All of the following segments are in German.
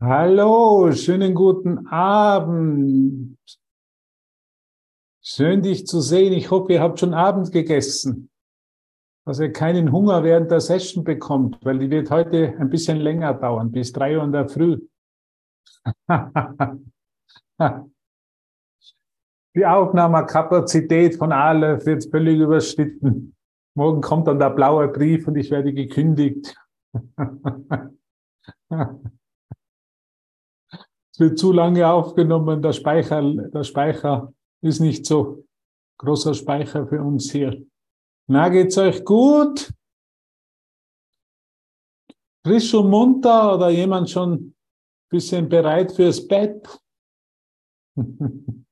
Hallo, schönen guten Abend. Schön dich zu sehen. Ich hoffe, ihr habt schon Abend gegessen, dass ihr keinen Hunger während der Session bekommt, weil die wird heute ein bisschen länger dauern, bis drei Uhr in der Früh. Die Aufnahmekapazität von Aleph wird völlig überschritten. Morgen kommt dann der blaue Brief und ich werde gekündigt. Es wird zu lange aufgenommen, der Speicher, der Speicher ist nicht so großer Speicher für uns hier. Na, geht's euch gut? Frisch und munter oder jemand schon ein bisschen bereit fürs Bett?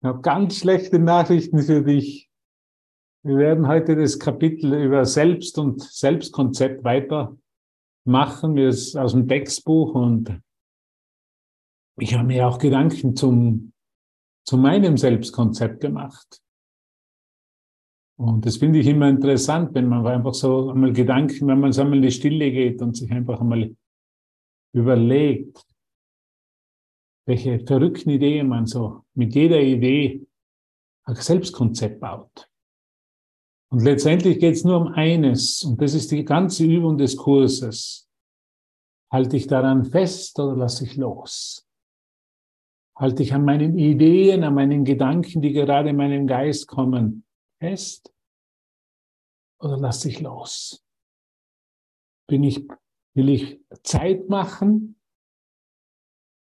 Ich habe ganz schlechte Nachrichten für dich. Wir werden heute das Kapitel über Selbst und Selbstkonzept weitermachen. Wir ist aus dem Textbuch und ich habe mir auch Gedanken zum, zu meinem Selbstkonzept gemacht. Und das finde ich immer interessant, wenn man einfach so einmal Gedanken, wenn man so einmal in die Stille geht und sich einfach einmal überlegt, welche verrückten Ideen man so mit jeder Idee ein Selbstkonzept baut. Und letztendlich geht es nur um eines, und das ist die ganze Übung des Kurses. Halte ich daran fest oder lasse ich los? Halte ich an meinen Ideen, an meinen Gedanken, die gerade in meinem Geist kommen, fest oder lasse ich los? Bin ich, will ich Zeit machen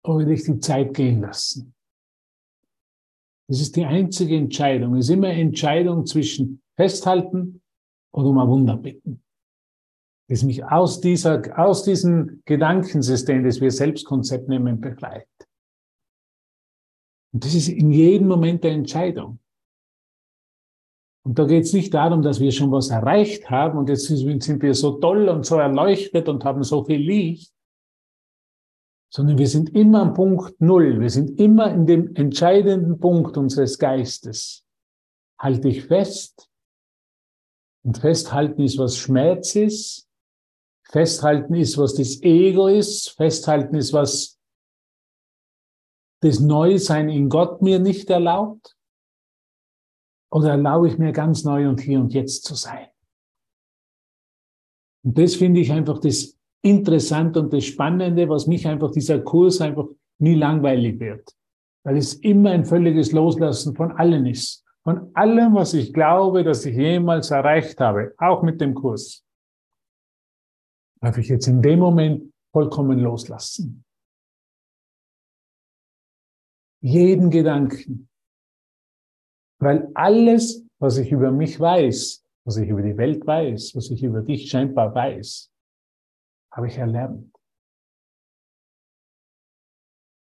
oder will ich die Zeit gehen lassen? Das ist die einzige Entscheidung. Es ist immer Entscheidung zwischen festhalten oder um ein Wunder bitten. Das mich aus dieser, aus diesem Gedankensystem, das wir Selbstkonzept nennen, begleitet. Und das ist in jedem Moment der Entscheidung. Und da geht es nicht darum, dass wir schon was erreicht haben und jetzt sind wir so toll und so erleuchtet und haben so viel Licht, sondern wir sind immer am Punkt Null. Wir sind immer in dem entscheidenden Punkt unseres Geistes. Halte ich fest. Und festhalten ist, was Schmerz ist. Festhalten ist, was das Ego ist. Festhalten ist, was das Neusein in Gott mir nicht erlaubt. Oder erlaube ich mir ganz neu und hier und jetzt zu sein? Und das finde ich einfach das Interessante und das Spannende, was mich einfach dieser Kurs einfach nie langweilig wird. Weil es immer ein völliges Loslassen von allen ist. Von allem, was ich glaube, dass ich jemals erreicht habe, auch mit dem Kurs. Darf ich jetzt in dem Moment vollkommen loslassen. Jeden Gedanken. Weil alles, was ich über mich weiß, was ich über die Welt weiß, was ich über dich scheinbar weiß, habe ich erlernt.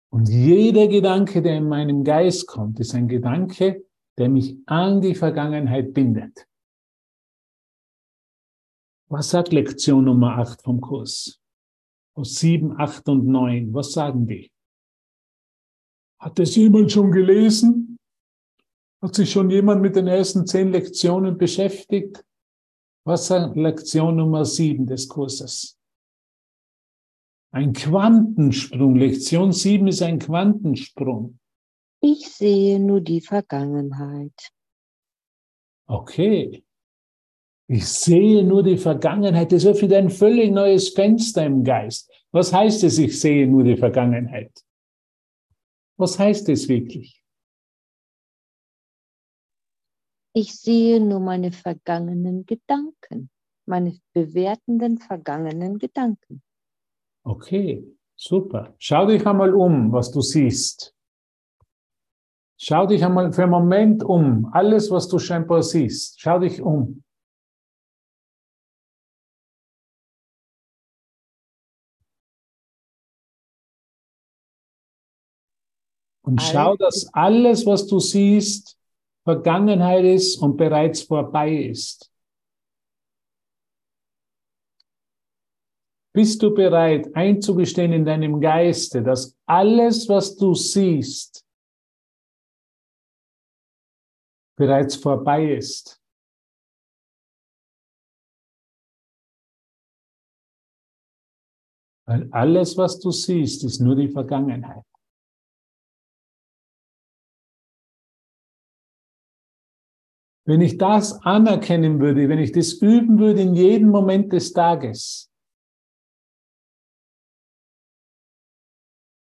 Und jeder Gedanke, der in meinem Geist kommt, ist ein Gedanke, der mich an die Vergangenheit bindet. Was sagt Lektion Nummer 8 vom Kurs? Aus 7, 8 und 9. Was sagen die? Hat das jemand schon gelesen? Hat sich schon jemand mit den ersten zehn Lektionen beschäftigt? Was sagt Lektion Nummer 7 des Kurses? Ein Quantensprung. Lektion 7 ist ein Quantensprung. Ich sehe nur die Vergangenheit. Okay. Ich sehe nur die Vergangenheit. Das öffnet ein völlig neues Fenster im Geist. Was heißt es, ich sehe nur die Vergangenheit? Was heißt es wirklich? Ich sehe nur meine vergangenen Gedanken, meine bewertenden vergangenen Gedanken. Okay, super. Schau dich einmal um, was du siehst. Schau dich einmal für einen Moment um. Alles, was du scheinbar siehst. Schau dich um. Und schau, dass alles, was du siehst, Vergangenheit ist und bereits vorbei ist. Bist du bereit einzugestehen in deinem Geiste, dass alles, was du siehst, bereits vorbei ist? Weil alles, was du siehst, ist nur die Vergangenheit. Wenn ich das anerkennen würde, wenn ich das üben würde in jedem Moment des Tages,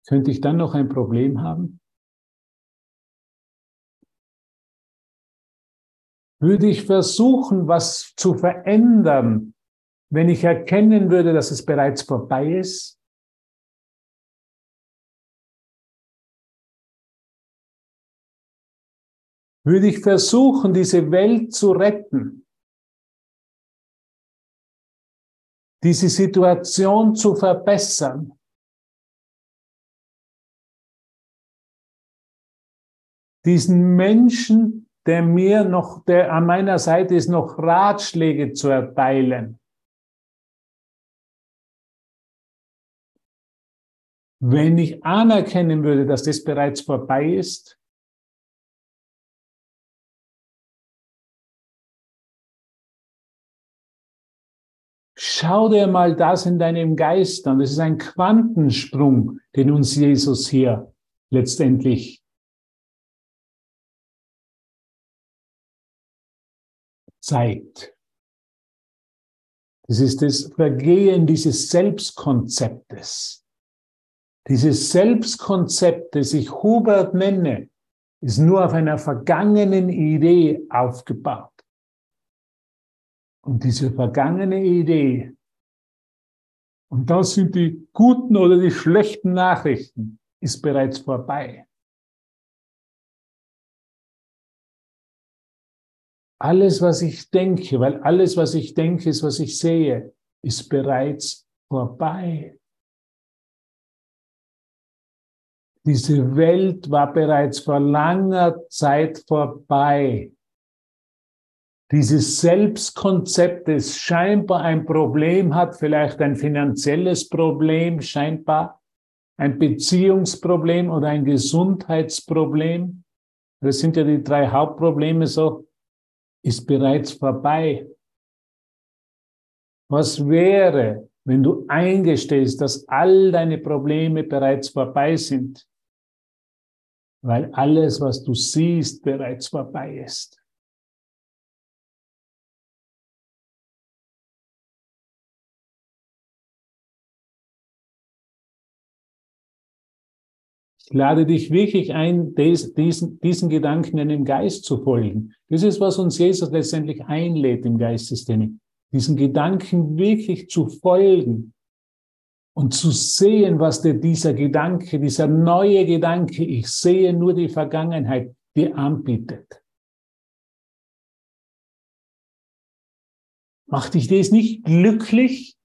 könnte ich dann noch ein Problem haben? Würde ich versuchen, was zu verändern, wenn ich erkennen würde, dass es bereits vorbei ist? Würde ich versuchen, diese Welt zu retten, diese Situation zu verbessern? Diesen Menschen, der mir noch, der an meiner Seite ist, noch Ratschläge zu erteilen. Wenn ich anerkennen würde, dass das bereits vorbei ist, schau dir mal das in deinem Geist an. Das ist ein Quantensprung, den uns Jesus hier letztendlich zeigt. Das ist das Vergehen dieses Selbstkonzeptes. Dieses Selbstkonzept, das ich Hubert nenne, ist nur auf einer vergangenen Idee aufgebaut. Und diese vergangene Idee, und das sind die guten oder die schlechten Nachrichten, ist bereits vorbei. Alles, was ich denke, weil alles, was ich denke, ist, was ich sehe, ist bereits vorbei. Diese Welt war bereits vor langer Zeit vorbei. Dieses Selbstkonzept, das scheinbar ein Problem hat, vielleicht ein finanzielles Problem, scheinbar ein Beziehungsproblem oder ein Gesundheitsproblem. Das sind ja die drei Hauptprobleme so, ist bereits vorbei. Was wäre, wenn du eingestehst, dass all deine Probleme bereits vorbei sind? weil alles, was du siehst, bereits vorbei ist. Ich lade dich wirklich ein, diesen, diesen Gedanken in dem Geist zu folgen. Das ist, was uns Jesus letztendlich einlädt im Geistesdinning. Diesen Gedanken wirklich zu folgen und zu sehen, was dir dieser Gedanke, dieser neue Gedanke, ich sehe nur die Vergangenheit, dir anbietet. Macht dich das nicht glücklich?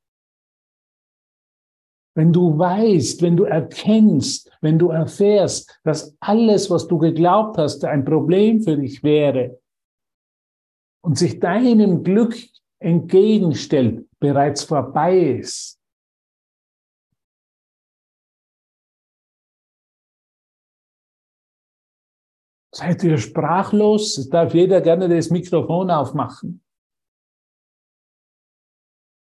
Wenn du weißt, wenn du erkennst, wenn du erfährst, dass alles, was du geglaubt hast, ein Problem für dich wäre und sich deinem Glück entgegenstellt, bereits vorbei ist. Seid ihr sprachlos? Es darf jeder gerne das Mikrofon aufmachen.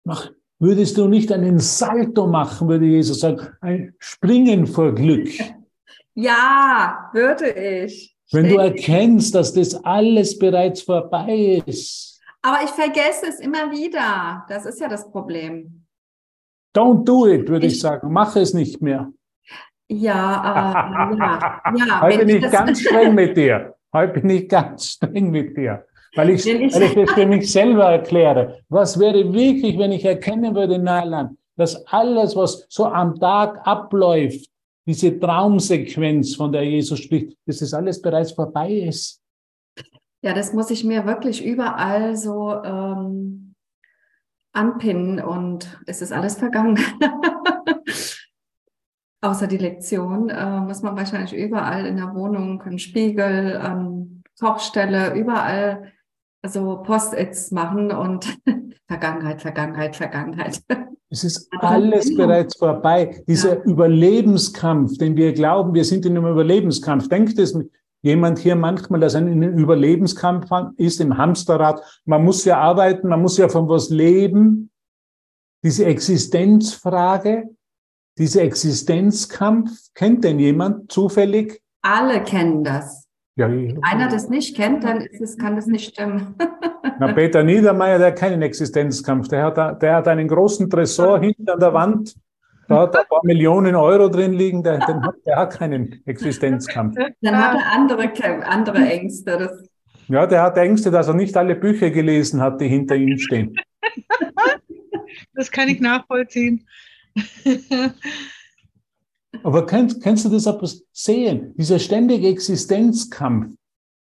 Mach, würdest du nicht einen Salto machen, würde Jesus sagen, ein Springen vor Glück? Ja, würde ich. Wenn du erkennst, dass das alles bereits vorbei ist. Aber ich vergesse es immer wieder. Das ist ja das Problem. Don't do it, würde ich, ich sagen. Mach es nicht mehr. Ja, äh, ja, ja. Heute bin ich ganz streng mit dir. Heute bin ich ganz streng mit dir. Weil ich, ich, weil ich das für mich selber erkläre. Was wäre wirklich, wenn ich erkennen würde, Nalan, dass alles, was so am Tag abläuft, diese Traumsequenz, von der Jesus spricht, dass das alles bereits vorbei ist. Ja, das muss ich mir wirklich überall so ähm, anpinnen und es ist alles vergangen. Außer die Lektion äh, muss man wahrscheinlich überall in der Wohnung, einen Spiegel, ähm, Kochstelle, überall so Post-its machen und Vergangenheit, Vergangenheit, Vergangenheit. Es ist alles bereits vorbei. Dieser ja. Überlebenskampf, den wir glauben, wir sind in einem Überlebenskampf. Denkt es jemand hier manchmal, dass er in einem Überlebenskampf ist, im Hamsterrad? Man muss ja arbeiten, man muss ja von was leben. diese Existenzfrage, dieser Existenzkampf. Kennt denn jemand zufällig? Alle kennen das. Ja, Wenn einer das nicht kennt, dann ist es, kann das nicht stimmen. Na, Peter Niedermeyer, der hat keinen Existenzkampf. Der hat, der hat einen großen Tresor hinten an der Wand. Da hat ein paar Millionen Euro drin liegen. Der, hat, der hat keinen Existenzkampf. Dann hat er andere, andere Ängste. Das ja, der hat Ängste, dass er nicht alle Bücher gelesen hat, die hinter ihm stehen. Das kann ich nachvollziehen. Aber kennst, kennst du das aber sehen? Dieser ständige Existenzkampf.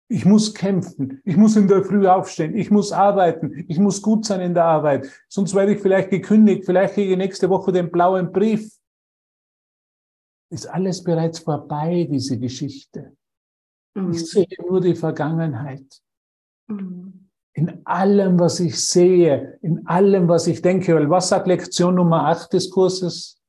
Ich muss kämpfen, ich muss in der Früh aufstehen, ich muss arbeiten, ich muss gut sein in der Arbeit, sonst werde ich vielleicht gekündigt, vielleicht kriege ich nächste Woche den blauen Brief. Ist alles bereits vorbei, diese Geschichte. Mhm. Ich sehe nur die Vergangenheit. Mhm. In allem, was ich sehe, in allem, was ich denke, weil was sagt Lektion Nummer 8 des Kurses?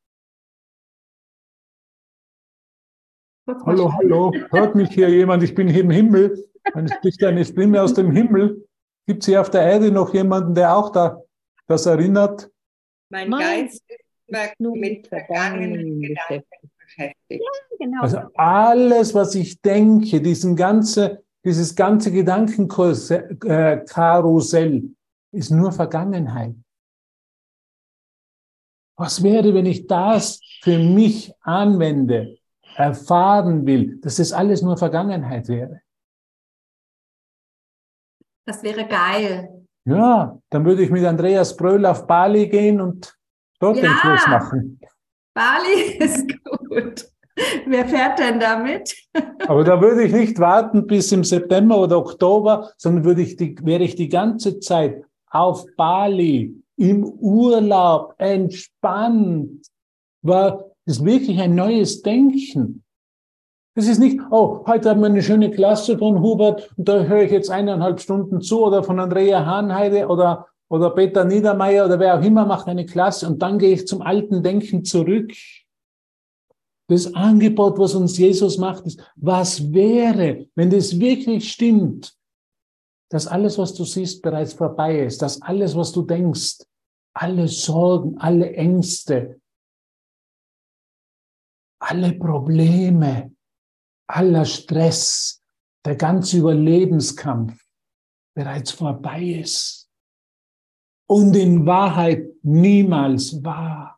Hallo, hallo, hört mich hier jemand? Ich bin hier im Himmel. Es spricht eine Stimme aus dem Himmel. Gibt es hier auf der Erde noch jemanden, der auch da das erinnert? Mein, Geist ist nur mit vergangenen Gedanken beschäftigt. Ja, genau. Also alles, was ich denke, diesen ganze, dieses ganze Gedankenkarussell ist nur Vergangenheit. Was wäre, wenn ich das für mich anwende? erfahren will, dass das alles nur Vergangenheit wäre. Das wäre geil. Ja, dann würde ich mit Andreas Bröll auf Bali gehen und dort ja, den Kurs machen. Bali ist gut. Wer fährt denn damit? Aber da würde ich nicht warten bis im September oder Oktober, sondern würde ich die, wäre ich die ganze Zeit auf Bali, im Urlaub, entspannt, war ist wirklich ein neues Denken. Das ist nicht, oh, heute haben wir eine schöne Klasse von Hubert und da höre ich jetzt eineinhalb Stunden zu oder von Andrea Hahnheide oder, oder Peter Niedermeyer oder wer auch immer macht eine Klasse und dann gehe ich zum alten Denken zurück. Das Angebot, was uns Jesus macht, ist, was wäre, wenn das wirklich stimmt, dass alles, was du siehst, bereits vorbei ist, dass alles, was du denkst, alle Sorgen, alle Ängste, alle Probleme, aller Stress, der ganze Überlebenskampf bereits vorbei ist und in Wahrheit niemals war.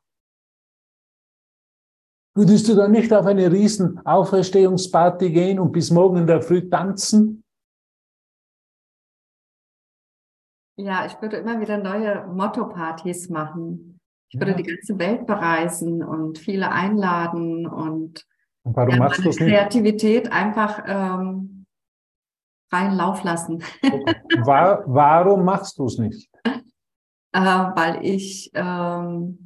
Würdest du dann nicht auf eine riesen Auferstehungsparty gehen und bis morgen in der Früh tanzen? Ja, ich würde immer wieder neue Motto-Partys machen. Ich würde ja. die ganze Welt bereisen und viele einladen und, und warum ja, machst meine Kreativität einfach ähm, freien Lauf lassen. War, warum machst du es nicht? Äh, weil ich ähm,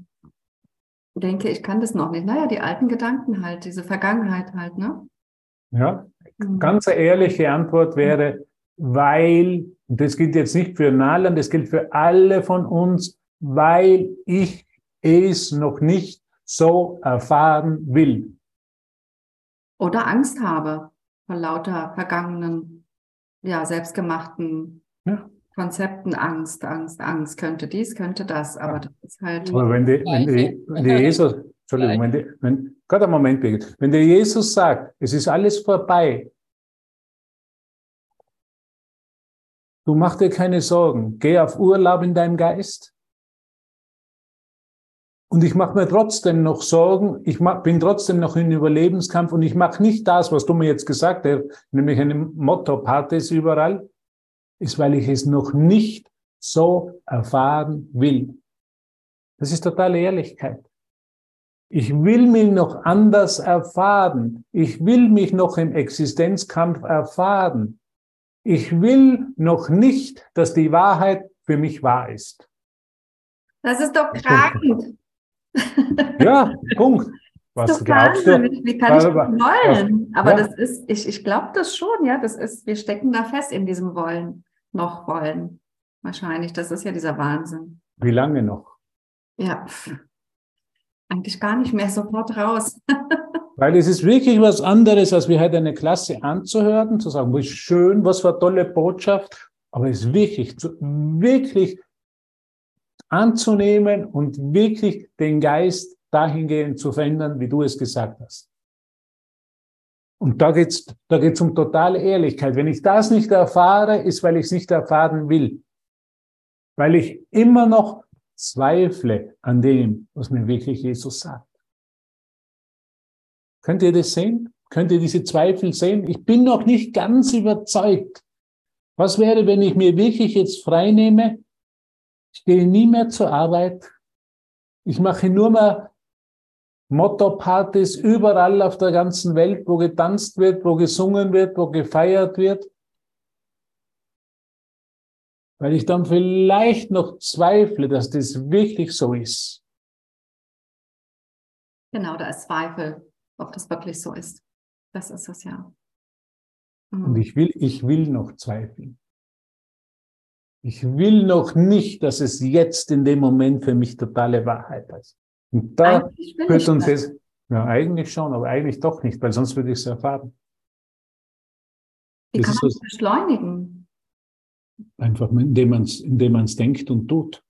denke, ich kann das noch nicht. Naja, die alten Gedanken halt, diese Vergangenheit halt, ne? Ja, mhm. ganz ehrliche Antwort wäre, weil, das gilt jetzt nicht für Nalan, das gilt für alle von uns, weil ich es noch nicht so erfahren will. Oder Angst habe vor lauter vergangenen, ja, selbstgemachten ja. Konzepten. Angst, Angst, Angst. Könnte dies, könnte das. Aber das ist halt. Aber wenn die, wenn die, wenn die Jesus, Entschuldigung, wenn, die, wenn, Gott, einen Moment, bitte. Wenn der Jesus sagt, es ist alles vorbei, du mach dir keine Sorgen, geh auf Urlaub in deinem Geist, und ich mache mir trotzdem noch Sorgen, ich mach, bin trotzdem noch in Überlebenskampf und ich mache nicht das, was du mir jetzt gesagt hast, nämlich ein Motto, Partys überall, ist, weil ich es noch nicht so erfahren will. Das ist totale Ehrlichkeit. Ich will mich noch anders erfahren. Ich will mich noch im Existenzkampf erfahren. Ich will noch nicht, dass die Wahrheit für mich wahr ist. Das ist doch krank. Ja, Punkt. Was so glaubst du? Wie kann ich das wollen? Aber ja. das ist, ich, ich glaube das schon, ja. Das ist, wir stecken da fest in diesem Wollen, noch wollen. Wahrscheinlich. Das ist ja dieser Wahnsinn. Wie lange noch? Ja, eigentlich gar nicht mehr sofort raus. Weil es ist wirklich was anderes, als wir heute eine Klasse anzuhören, zu sagen, wie schön, was für eine tolle Botschaft, aber es ist wirklich, wirklich anzunehmen und wirklich den Geist dahingehend zu verändern, wie du es gesagt hast. Und da geht's, da geht's um totale Ehrlichkeit. Wenn ich das nicht erfahre, ist, weil ich es nicht erfahren will. Weil ich immer noch zweifle an dem, was mir wirklich Jesus sagt. Könnt ihr das sehen? Könnt ihr diese Zweifel sehen? Ich bin noch nicht ganz überzeugt. Was wäre, wenn ich mir wirklich jetzt frei nehme? Ich gehe nie mehr zur Arbeit. Ich mache nur mehr Motto-Partys überall auf der ganzen Welt, wo getanzt wird, wo gesungen wird, wo gefeiert wird. Weil ich dann vielleicht noch zweifle, dass das wirklich so ist. Genau, da ist Zweifel, ob das wirklich so ist. Das ist es ja. Mhm. Und ich will, ich will noch zweifeln. Ich will noch nicht, dass es jetzt in dem Moment für mich totale Wahrheit ist. Und da führt uns das, ja, eigentlich schon, aber eigentlich doch nicht, weil sonst würde ich es erfahren. Wie kann man es beschleunigen? Einfach, indem man es indem man's denkt und tut.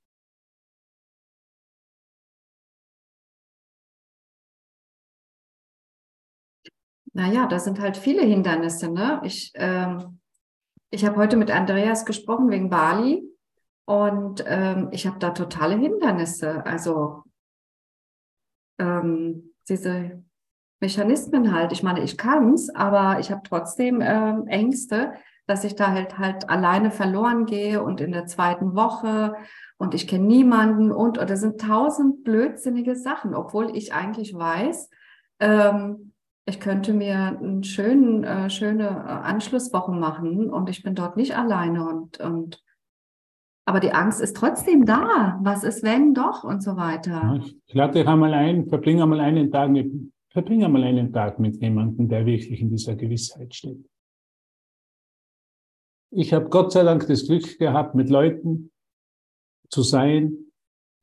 Naja, da sind halt viele Hindernisse. Ne? Ich, ähm, ich habe heute mit Andreas gesprochen wegen Bali und ähm, ich habe da totale Hindernisse. Also ähm, diese Mechanismen halt. Ich meine, ich kann es, aber ich habe trotzdem ähm, Ängste, dass ich da halt halt alleine verloren gehe und in der zweiten Woche und ich kenne niemanden und oder sind tausend blödsinnige Sachen, obwohl ich eigentlich weiß, ähm, ich könnte mir einen schönen, äh, schöne äh, Anschlusswoche machen und ich bin dort nicht alleine und, und aber die Angst ist trotzdem da. Was ist, wenn doch und so weiter. ich lade dich einmal ein, verbringe einmal einen Tag mit, verbringe einmal einen Tag mit jemandem, der wirklich in dieser Gewissheit steht. Ich habe Gott sei Dank das Glück gehabt, mit Leuten zu sein,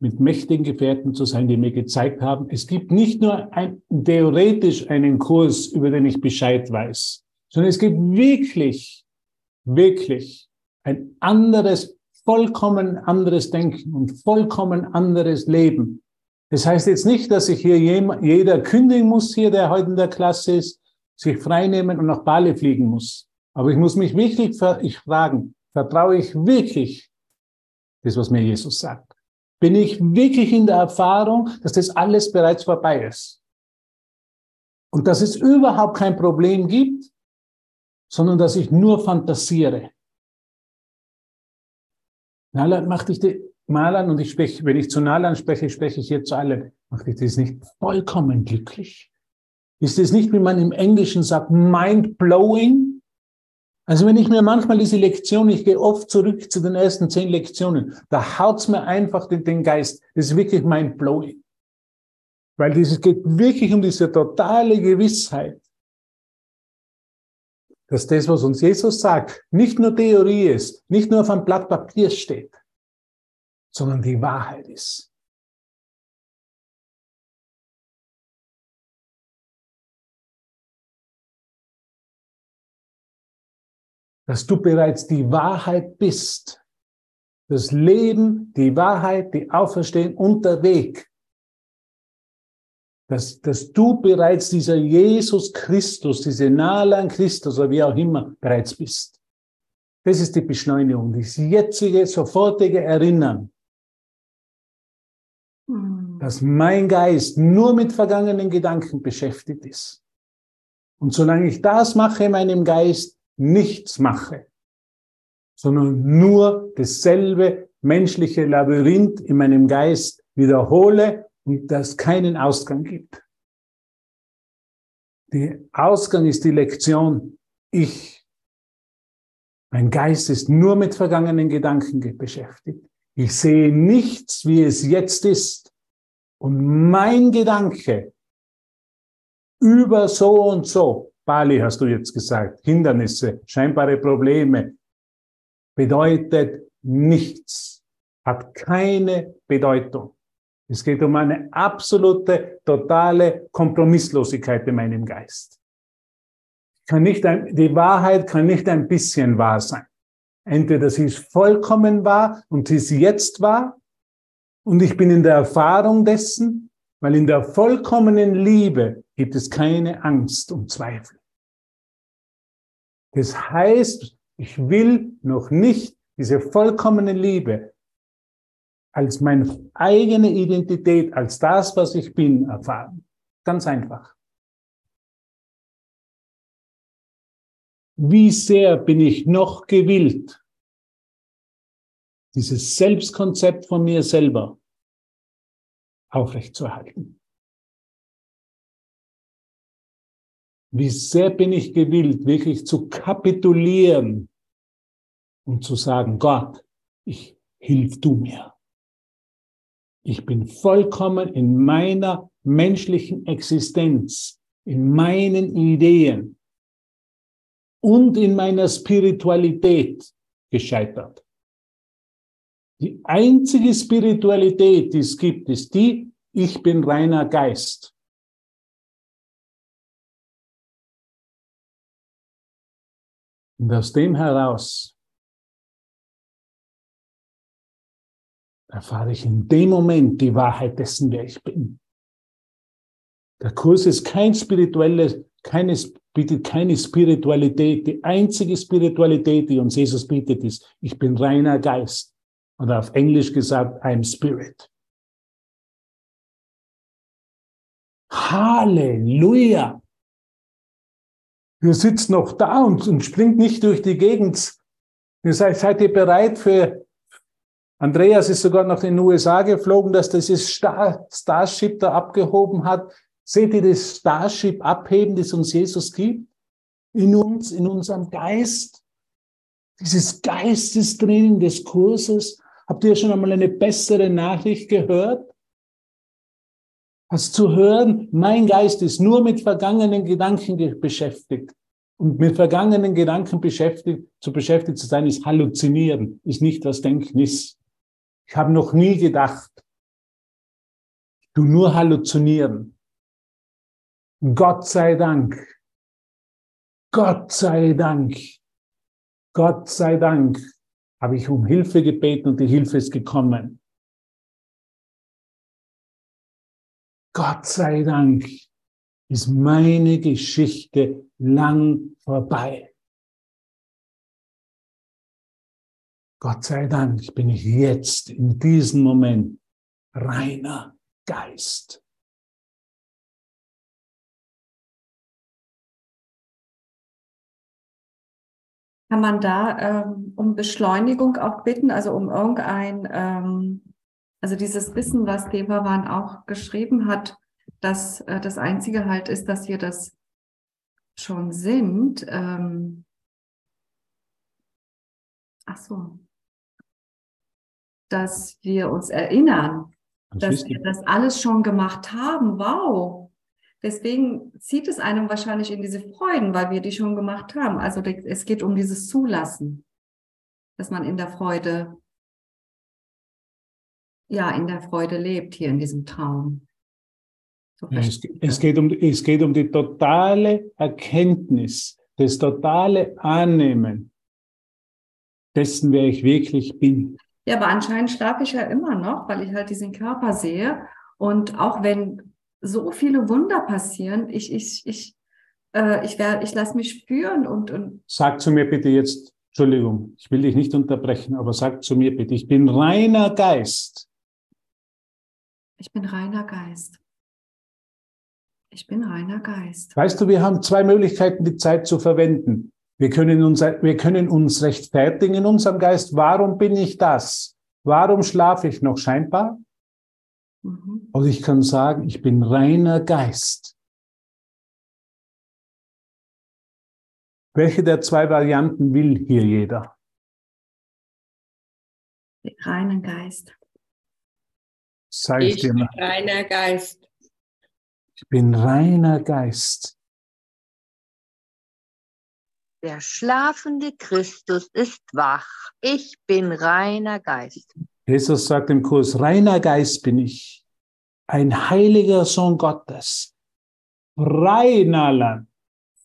mit mächtigen Gefährten zu sein, die mir gezeigt haben, es gibt nicht nur ein, theoretisch einen Kurs, über den ich Bescheid weiß, sondern es gibt wirklich, wirklich ein anderes, vollkommen anderes Denken und vollkommen anderes Leben. Das heißt jetzt nicht, dass ich hier jeder kündigen muss, hier, der heute in der Klasse ist, sich freinehmen und nach Bali fliegen muss. Aber ich muss mich wirklich ich fragen, vertraue ich wirklich das, was mir Jesus sagt? bin ich wirklich in der Erfahrung, dass das alles bereits vorbei ist. Und dass es überhaupt kein Problem gibt, sondern dass ich nur fantasiere. Nalan macht dich die, Malan, und ich spreche, wenn ich zu Nalan spreche, spreche ich hier zu allen, macht dich das nicht vollkommen glücklich? Ist es nicht, wie man im Englischen sagt, mind blowing? Also wenn ich mir manchmal diese Lektion, ich gehe oft zurück zu den ersten zehn Lektionen, da haut's mir einfach den, den Geist. Das ist wirklich mein blowing. Weil es geht wirklich um diese totale Gewissheit, dass das, was uns Jesus sagt, nicht nur Theorie ist, nicht nur auf einem Blatt Papier steht, sondern die Wahrheit ist. dass du bereits die Wahrheit bist. Das Leben, die Wahrheit, die Auferstehung und der Weg. Dass, dass du bereits dieser Jesus Christus, diese Nahe an Christus oder wie auch immer bereits bist. Das ist die Beschleunigung, das jetzige, sofortige Erinnern. Hm. Dass mein Geist nur mit vergangenen Gedanken beschäftigt ist. Und solange ich das mache in meinem Geist, nichts mache, sondern nur dasselbe menschliche Labyrinth in meinem Geist wiederhole und das keinen Ausgang gibt. Der Ausgang ist die Lektion, ich. Mein Geist ist nur mit vergangenen Gedanken beschäftigt. Ich sehe nichts, wie es jetzt ist. Und mein Gedanke über so und so Bali hast du jetzt gesagt, Hindernisse, scheinbare Probleme, bedeutet nichts, hat keine Bedeutung. Es geht um eine absolute, totale Kompromisslosigkeit in meinem Geist. Kann nicht ein, die Wahrheit kann nicht ein bisschen wahr sein. Entweder sie ist vollkommen wahr und sie ist jetzt wahr, Und ich bin in der Erfahrung dessen, weil in der vollkommenen Liebe gibt es keine Angst und Zweifel. Das heißt, ich will noch nicht diese vollkommene Liebe als meine eigene Identität, als das, was ich bin, erfahren. Ganz einfach. Wie sehr bin ich noch gewillt, dieses Selbstkonzept von mir selber aufrechtzuerhalten? Wie sehr bin ich gewillt, wirklich zu kapitulieren und zu sagen, Gott, ich hilf du mir. Ich bin vollkommen in meiner menschlichen Existenz, in meinen Ideen und in meiner Spiritualität gescheitert. Die einzige Spiritualität, die es gibt, ist die, ich bin reiner Geist. Und aus dem heraus erfahre ich in dem Moment die Wahrheit dessen, wer ich bin. Der Kurs ist kein spirituelles, keine, bietet keine Spiritualität. Die einzige Spiritualität, die uns Jesus bietet, ist, ich bin reiner Geist. Oder auf Englisch gesagt, I'm Spirit. Halleluja! Ihr sitzt noch da und, und springt nicht durch die Gegend. Ihr seid, seid ihr bereit für Andreas ist sogar nach den USA geflogen, dass dieses Star, Starship da abgehoben hat. Seht ihr das Starship abheben, das uns Jesus gibt? In uns, in unserem Geist? Dieses Geistestraining des Kurses. Habt ihr schon einmal eine bessere Nachricht gehört? Hast zu hören, mein Geist ist nur mit vergangenen Gedanken beschäftigt. Und mit vergangenen Gedanken beschäftigt, zu beschäftigt zu sein, ist halluzinieren, ist nicht das Denken ist. Ich habe noch nie gedacht, du nur halluzinieren. Gott sei Dank. Gott sei Dank. Gott sei Dank habe ich um Hilfe gebeten und die Hilfe ist gekommen. Gott sei Dank ist meine Geschichte lang vorbei. Gott sei Dank bin ich jetzt in diesem Moment reiner Geist. Kann man da ähm, um Beschleunigung auch bitten, also um irgendein, ähm, also dieses Wissen, was Devavan auch geschrieben hat, dass äh, das Einzige halt ist, dass wir das schon sind. Ähm, ach so dass wir uns erinnern, dass wir das alles schon gemacht haben. Wow. Deswegen zieht es einem wahrscheinlich in diese Freuden, weil wir die schon gemacht haben. Also es geht um dieses Zulassen, dass man in der Freude, ja, in der Freude lebt hier in diesem Traum. So ja, es, es, geht um, es geht um die totale Erkenntnis, das totale Annehmen dessen, wer ich wirklich bin. Ja, aber anscheinend schlafe ich ja immer noch, weil ich halt diesen Körper sehe. Und auch wenn so viele Wunder passieren, ich, ich, ich, äh, ich, werde, ich lasse mich spüren und, und. Sag zu mir bitte jetzt, Entschuldigung, ich will dich nicht unterbrechen, aber sag zu mir bitte, ich bin reiner Geist. Ich bin reiner Geist. Ich bin reiner Geist. Weißt du, wir haben zwei Möglichkeiten, die Zeit zu verwenden. Wir können uns, wir können uns rechtfertigen in unserem Geist. Warum bin ich das? Warum schlafe ich noch scheinbar? Mhm. Und ich kann sagen, ich bin reiner Geist. Welche der zwei Varianten will hier jeder? Reiner Geist. Sag ich, ich dir mal. reiner Geist. Ich bin reiner Geist. Der schlafende Christus ist wach. Ich bin reiner Geist. Jesus sagt im Kurs, reiner Geist bin ich, ein heiliger Sohn Gottes, frei, Nalan,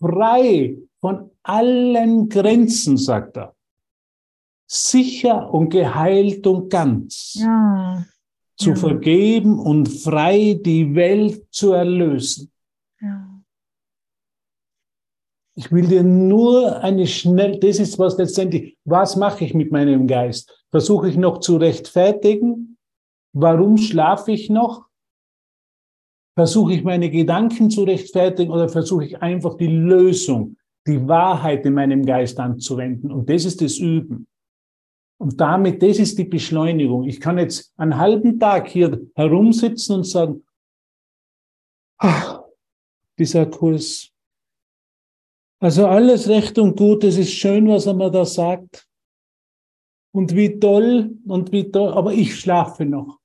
frei von allen Grenzen, sagt er. Sicher und geheilt und ganz. Ja. zu Ja. vergeben und frei die Welt zu erlösen. Ja. Ich will dir nur eine schnell, das ist was letztendlich, was mache ich mit meinem Geist? Versuche ich noch zu rechtfertigen? Warum schlafe ich noch? Versuche ich meine Gedanken zu rechtfertigen oder versuche ich einfach die Lösung, die Wahrheit in meinem Geist anzuwenden? Und das ist das Üben. Und damit, das ist die Beschleunigung. Ich kann jetzt einen halben Tag hier herumsitzen und sagen, ach, dieser Kurs, also alles recht und gut, es ist schön, was er mir da sagt. Und wie toll und wie toll, aber ich schlafe noch.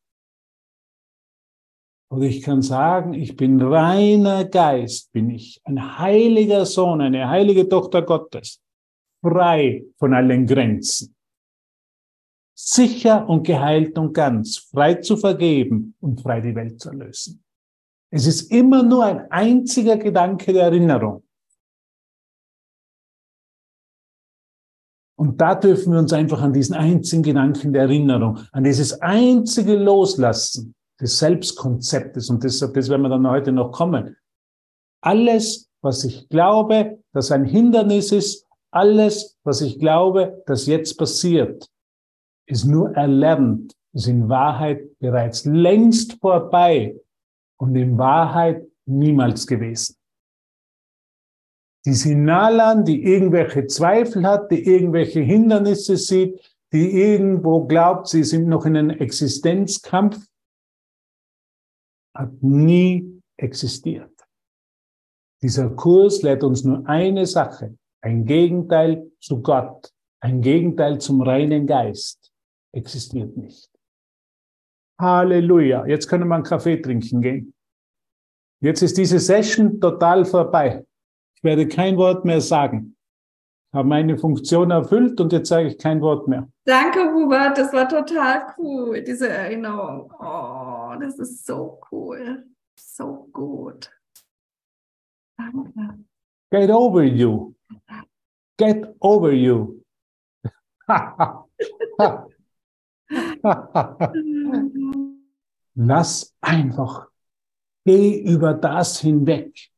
Oder ich kann sagen, ich bin reiner Geist, bin ich ein heiliger Sohn, eine heilige Tochter Gottes, frei von allen Grenzen, sicher und geheilt und ganz, frei zu vergeben und frei die Welt zu erlösen. Es ist immer nur ein einziger Gedanke der Erinnerung. Und da dürfen wir uns einfach an diesen einzigen Gedanken der Erinnerung, an dieses einzige Loslassen des Selbstkonzeptes, und das, das werden wir dann heute noch kommen. Alles, was ich glaube, dass ein Hindernis ist, alles, was ich glaube, dass jetzt passiert, ist nur erlernt, ist in Wahrheit bereits längst vorbei und in Wahrheit niemals gewesen. Die Sinalan, die irgendwelche Zweifel hat, die irgendwelche Hindernisse sieht, die irgendwo glaubt, sie sind noch in einem Existenzkampf, hat nie existiert. Dieser Kurs lehrt uns nur eine Sache, ein Gegenteil zu Gott, ein Gegenteil zum reinen Geist, existiert nicht. Halleluja. Jetzt können wir einen Kaffee trinken gehen. Jetzt ist diese Session total vorbei. Ich werde kein Wort mehr sagen. Ich habe meine Funktion erfüllt und jetzt sage ich kein Wort mehr. Danke, Hubert, das war total cool, diese Erinnerung. Oh, das ist so cool. So gut. Danke. Get over you. Get over you. Lass einfach. Geh über das hinweg.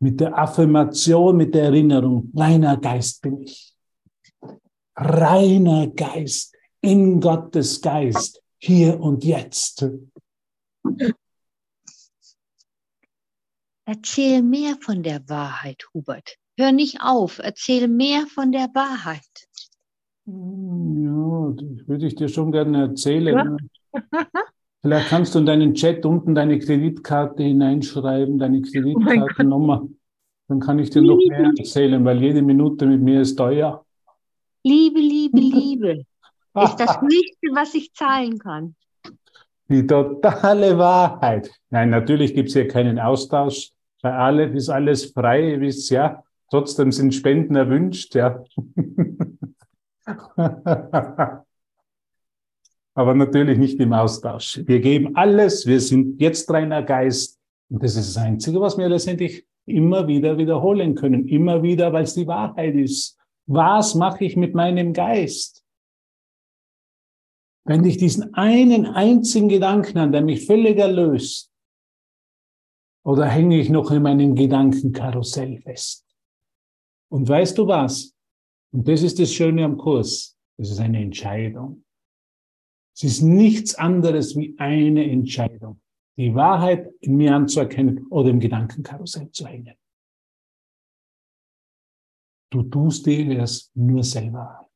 Mit der Affirmation, mit der Erinnerung. Reiner Geist bin ich. Reiner Geist. In Gottes Geist. Hier und jetzt. Erzähl mehr von der Wahrheit, Hubert. Hör nicht auf, erzähl mehr von der Wahrheit. Ja, das würde ich dir schon gerne erzählen. Vielleicht kannst du in deinen Chat unten deine Kreditkarte hineinschreiben, deine Kreditkartennummer. Dann kann ich dir noch mehr erzählen, weil jede Minute mit mir ist teuer. Liebe, Liebe, Liebe ist das Höchste, was ich zahlen kann. Die totale Wahrheit. Nein, natürlich gibt es hier keinen Austausch. Bei alle ist alles frei, ihr wisst ja. Trotzdem sind Spenden erwünscht, ja. Aber natürlich nicht im Austausch. Wir geben alles, wir sind jetzt reiner Geist. Und das ist das Einzige, was wir letztendlich immer wieder wiederholen können. Immer wieder, weil es die Wahrheit ist. Was mache ich mit meinem Geist? Wenn ich diesen einen einzigen Gedanken an, der mich völlig erlöst, oder hänge ich noch in meinem Gedankenkarussell fest? Und weißt du was? Und das ist das Schöne am Kurs. Es ist eine Entscheidung. Es ist nichts anderes wie eine Entscheidung. Die Wahrheit in mir anzuerkennen oder im Gedankenkarussell zu hängen. Du tust dir das nur selber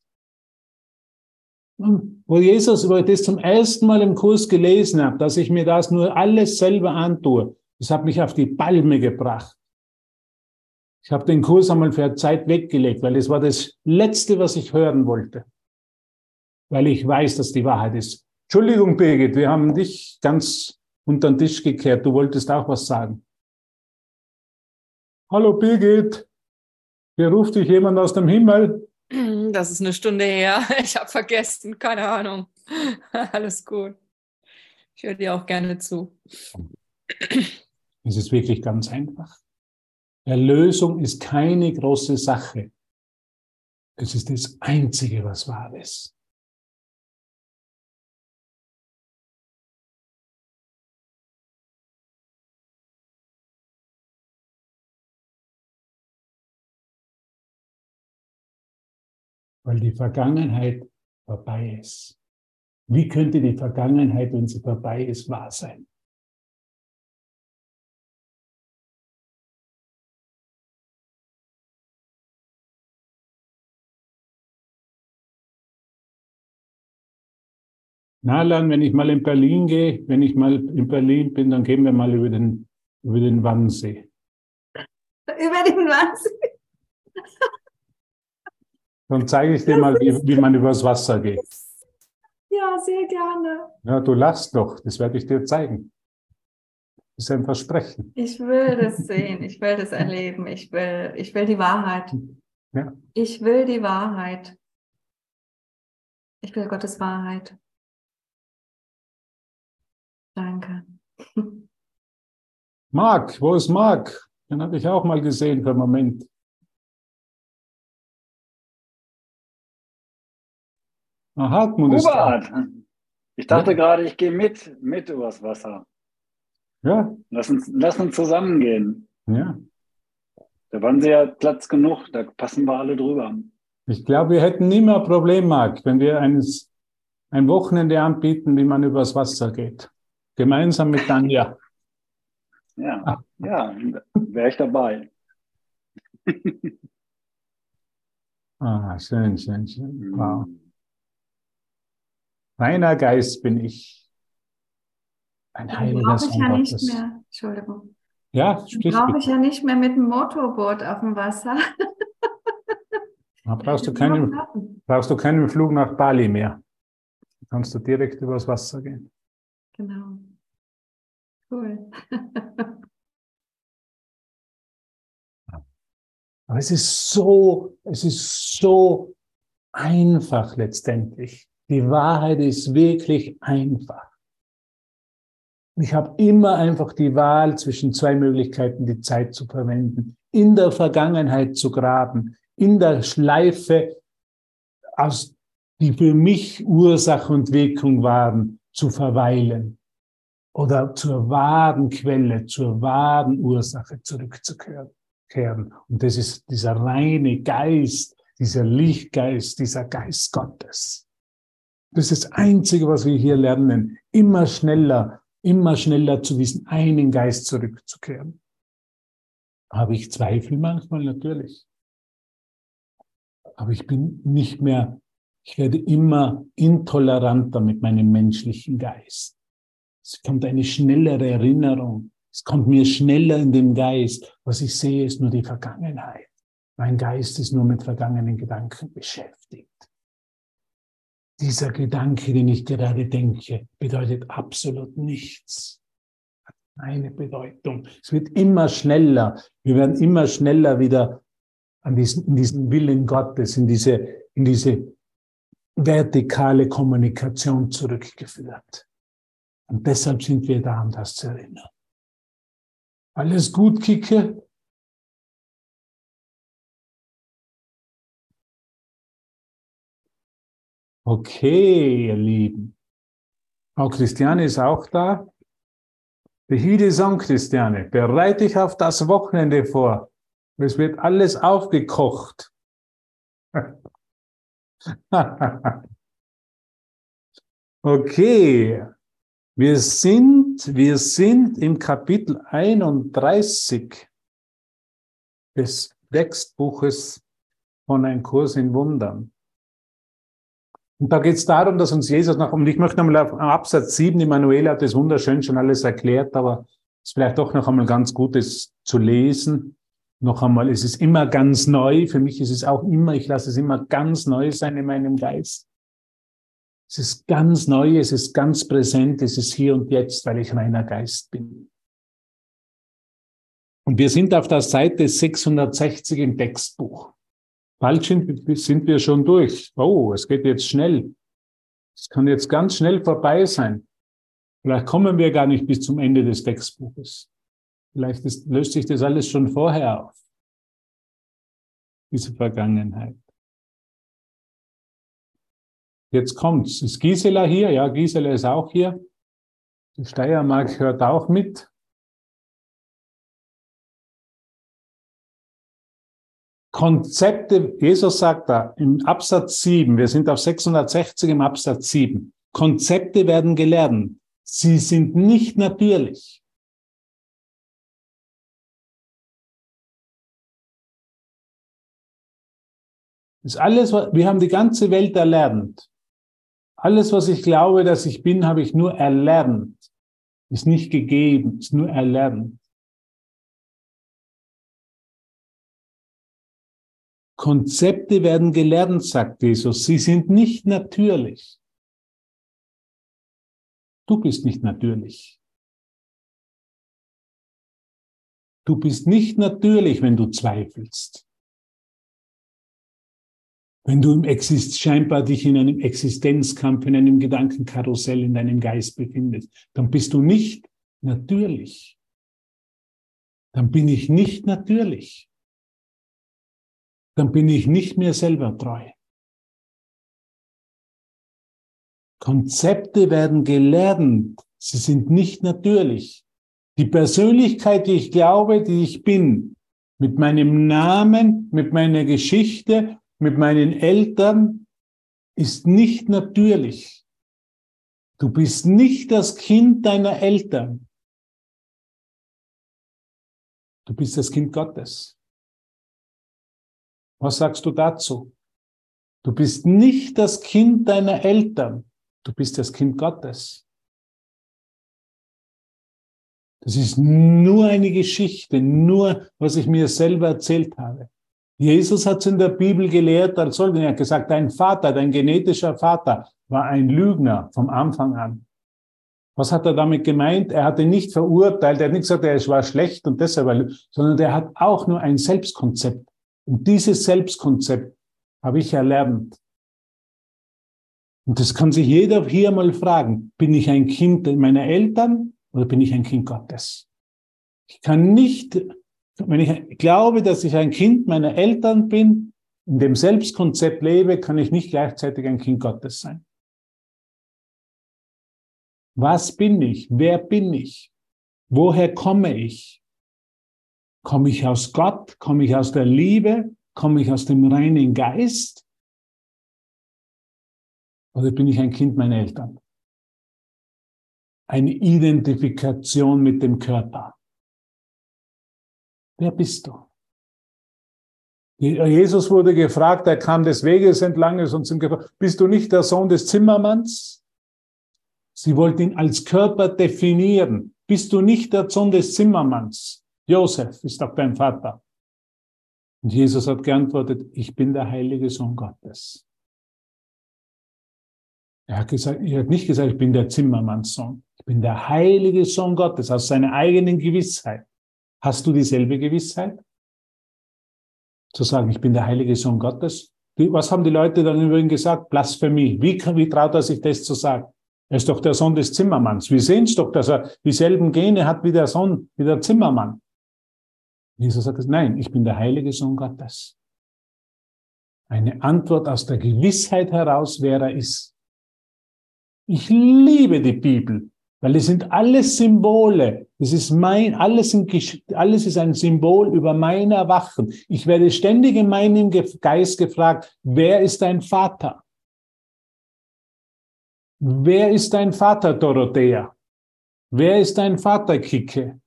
an. Wo Jesus, ich das zum ersten Mal im Kurs gelesen habe, dass ich mir das nur alles selber antue, das hat mich auf die Palme gebracht. Ich habe den Kurs einmal für eine Zeit weggelegt, weil es war das Letzte, was ich hören wollte. Weil ich weiß, dass die Wahrheit ist. Entschuldigung, Birgit, wir haben dich ganz unter den Tisch gekehrt. Du wolltest auch was sagen. Hallo Birgit, hier ruft dich jemand aus dem Himmel. Das ist eine Stunde her. Ich habe vergessen, keine Ahnung. Alles gut. Ich höre dir auch gerne zu. Es ist wirklich ganz einfach. Erlösung ist keine große Sache. Es ist das Einzige, was wahr ist. Weil die Vergangenheit vorbei ist. Wie könnte die Vergangenheit, wenn sie vorbei ist, wahr sein? Nalan, wenn ich mal in Berlin gehe, wenn ich mal in Berlin bin, dann gehen wir mal über den, über den Wannsee. Über den Wannsee. Dann zeige ich dir mal, wie, wie man übers Wasser geht. Ja, sehr gerne. Ja, du lachst doch, das werde ich dir zeigen. Das ist ein Versprechen. Ich will das sehen, ich will das erleben, ich will, ich will die Wahrheit. Ja. Ich will die Wahrheit. Ich will Gottes Wahrheit. Danke. Marc, wo ist Marc? Den habe ich auch mal gesehen für einen Moment. Ah, Hartmut ist da. Hubert, ich dachte gerade, ich gehe mit, mit übers Wasser. Ja, Lass uns, lass uns zusammengehen. ja. Da waren sie ja Platz genug, da passen wir alle drüber. Ich glaube, wir hätten nie mehr Problem, Marc, wenn wir eines, ein Wochenende anbieten, wie man übers Wasser geht. Gemeinsam mit Tanja. Ja, ja, wäre ich dabei. Ah, schön, schön, schön. Wow. Reiner Geist bin ich. Ein heiliger Sohn ja nicht Gottes. mehr, Entschuldigung, Ja, sprich brauche ich ja nicht mehr mit dem Motorboot auf dem Wasser. Da brauchst du, keinen, brauchst du keinen Flug nach Bali mehr. Da kannst du direkt übers Wasser gehen. Genau. Cool. Aber es ist so, es ist so einfach letztendlich. Die Wahrheit ist wirklich einfach. Ich habe immer einfach die Wahl zwischen zwei Möglichkeiten, die Zeit zu verwenden. In der Vergangenheit zu graben, in der Schleife, aus, die für mich Ursache und Wirkung waren, zu verweilen. Oder zur wahren Quelle, zur wahren Ursache zurückzukehren kehren. Und das ist dieser reine Geist, dieser Lichtgeist, dieser Geist Gottes. Das ist das Einzige, was wir hier lernen. Immer schneller, immer schneller zu diesem einen Geist zurückzukehren. Habe ich Zweifel manchmal natürlich. Aber ich bin nicht mehr, ich werde immer intoleranter mit meinem menschlichen Geist. Es kommt eine schnellere Erinnerung. Es kommt mir schneller in den Geist. Was ich sehe, ist nur die Vergangenheit. Mein Geist ist nur mit vergangenen Gedanken beschäftigt. Dieser Gedanke, den ich gerade denke, bedeutet absolut nichts. Hat keine Bedeutung. Es wird immer schneller. Wir werden immer schneller wieder an diesen, in diesen Willen Gottes, in diese, in diese vertikale Kommunikation zurückgeführt. Und deshalb sind wir da, um das zu erinnern. Alles gut, Kicke? Okay, ihr Lieben. Frau Christiane ist auch da. Behide Song, Christiane. Bereite dich auf das Wochenende vor. Es wird alles aufgekocht. okay. Wir sind, wir sind im Kapitel 31 des Textbuches von Ein Kurs in Wundern. Und da geht es darum, dass uns Jesus noch, und ich möchte nochmal auf Absatz 7, Immanuel hat das wunderschön schon alles erklärt, aber es ist vielleicht doch noch einmal ganz gut, es zu lesen. Noch einmal, es ist immer ganz neu. Für mich ist es auch immer, ich lasse es immer ganz neu sein in meinem Geist. Es ist ganz neu, es ist ganz präsent, es ist hier und jetzt, weil ich reiner Geist bin. Und wir sind auf der Seite 660 im Textbuch. Bald sind wir schon durch. Oh, es geht jetzt schnell. Es kann jetzt ganz schnell vorbei sein. Vielleicht kommen wir gar nicht bis zum Ende des Textbuches. Vielleicht ist, löst sich das alles schon vorher auf. Diese Vergangenheit. Jetzt kommt's. Ist Gisela hier? Ja, Gisela ist auch hier. Die Steiermark hört auch mit. Konzepte, Jesus sagt da im Absatz 7, wir sind auf 660 im Absatz 7, Konzepte werden gelernt. Sie sind nicht natürlich. Ist alles, wir haben die ganze Welt erlernt. Alles, was ich glaube, dass ich bin, habe ich nur erlernt. Ist nicht gegeben, ist nur erlernt. Konzepte werden gelernt, sagt Jesus. Sie sind nicht natürlich. Du bist nicht natürlich. Du bist nicht natürlich, wenn du zweifelst. Wenn du im Exist scheinbar dich in einem Existenzkampf, in einem Gedankenkarussell in deinem Geist befindest, dann bist du nicht natürlich. Dann bin ich nicht natürlich. Dann bin ich nicht mehr selber treu. Konzepte werden gelernt. Sie sind nicht natürlich. Die Persönlichkeit, die ich glaube, die ich bin, mit meinem Namen, mit meiner Geschichte mit meinen Eltern ist nicht natürlich. Du bist nicht das Kind deiner Eltern. Du bist das Kind Gottes. Was sagst du dazu? Du bist nicht das Kind deiner Eltern. Du bist das Kind Gottes. Das ist nur eine Geschichte, nur was ich mir selber erzählt habe. Jesus hat es in der Bibel gelehrt als sollte. Er hat gesagt, dein Vater, dein genetischer Vater war ein Lügner vom Anfang an. Was hat er damit gemeint? Er hat ihn nicht verurteilt, er hat nicht gesagt, er war schlecht und deshalb, sondern er hat auch nur ein Selbstkonzept. Und dieses Selbstkonzept habe ich erlernt. Und das kann sich jeder hier mal fragen. Bin ich ein Kind meiner Eltern oder bin ich ein Kind Gottes? Ich kann nicht wenn ich glaube, dass ich ein Kind meiner Eltern bin, in dem Selbstkonzept lebe, kann ich nicht gleichzeitig ein Kind Gottes sein. Was bin ich? Wer bin ich? Woher komme ich? Komme ich aus Gott? Komme ich aus der Liebe? Komme ich aus dem reinen Geist? Oder bin ich ein Kind meiner Eltern? Eine Identifikation mit dem Körper. Wer bist du? Jesus wurde gefragt, er kam des Weges entlang und sind gefragt, bist du nicht der Sohn des Zimmermanns? Sie wollten ihn als Körper definieren. Bist du nicht der Sohn des Zimmermanns? Josef ist doch dein Vater. Und Jesus hat geantwortet, ich bin der heilige Sohn Gottes. Er hat, gesagt, er hat nicht gesagt, ich bin der Zimmermannssohn. Ich bin der heilige Sohn Gottes aus seiner eigenen Gewissheit. Hast du dieselbe Gewissheit? Zu sagen, ich bin der heilige Sohn Gottes? Was haben die Leute dann über ihn gesagt? Blasphemie. Wie, wie traut er sich das zu sagen? Er ist doch der Sohn des Zimmermanns. Wir sehen es doch, dass er dieselben Gene hat wie der Sohn, wie der Zimmermann. Jesus sagt, nein, ich bin der heilige Sohn Gottes. Eine Antwort aus der Gewissheit heraus, wer er ist. Ich liebe die Bibel. Weil es sind alles Symbole. Es ist mein, alles, sind, alles ist ein Symbol über mein Erwachen. Ich werde ständig in meinem Geist gefragt, wer ist dein Vater? Wer ist dein Vater, Dorothea? Wer ist dein Vater, Kike?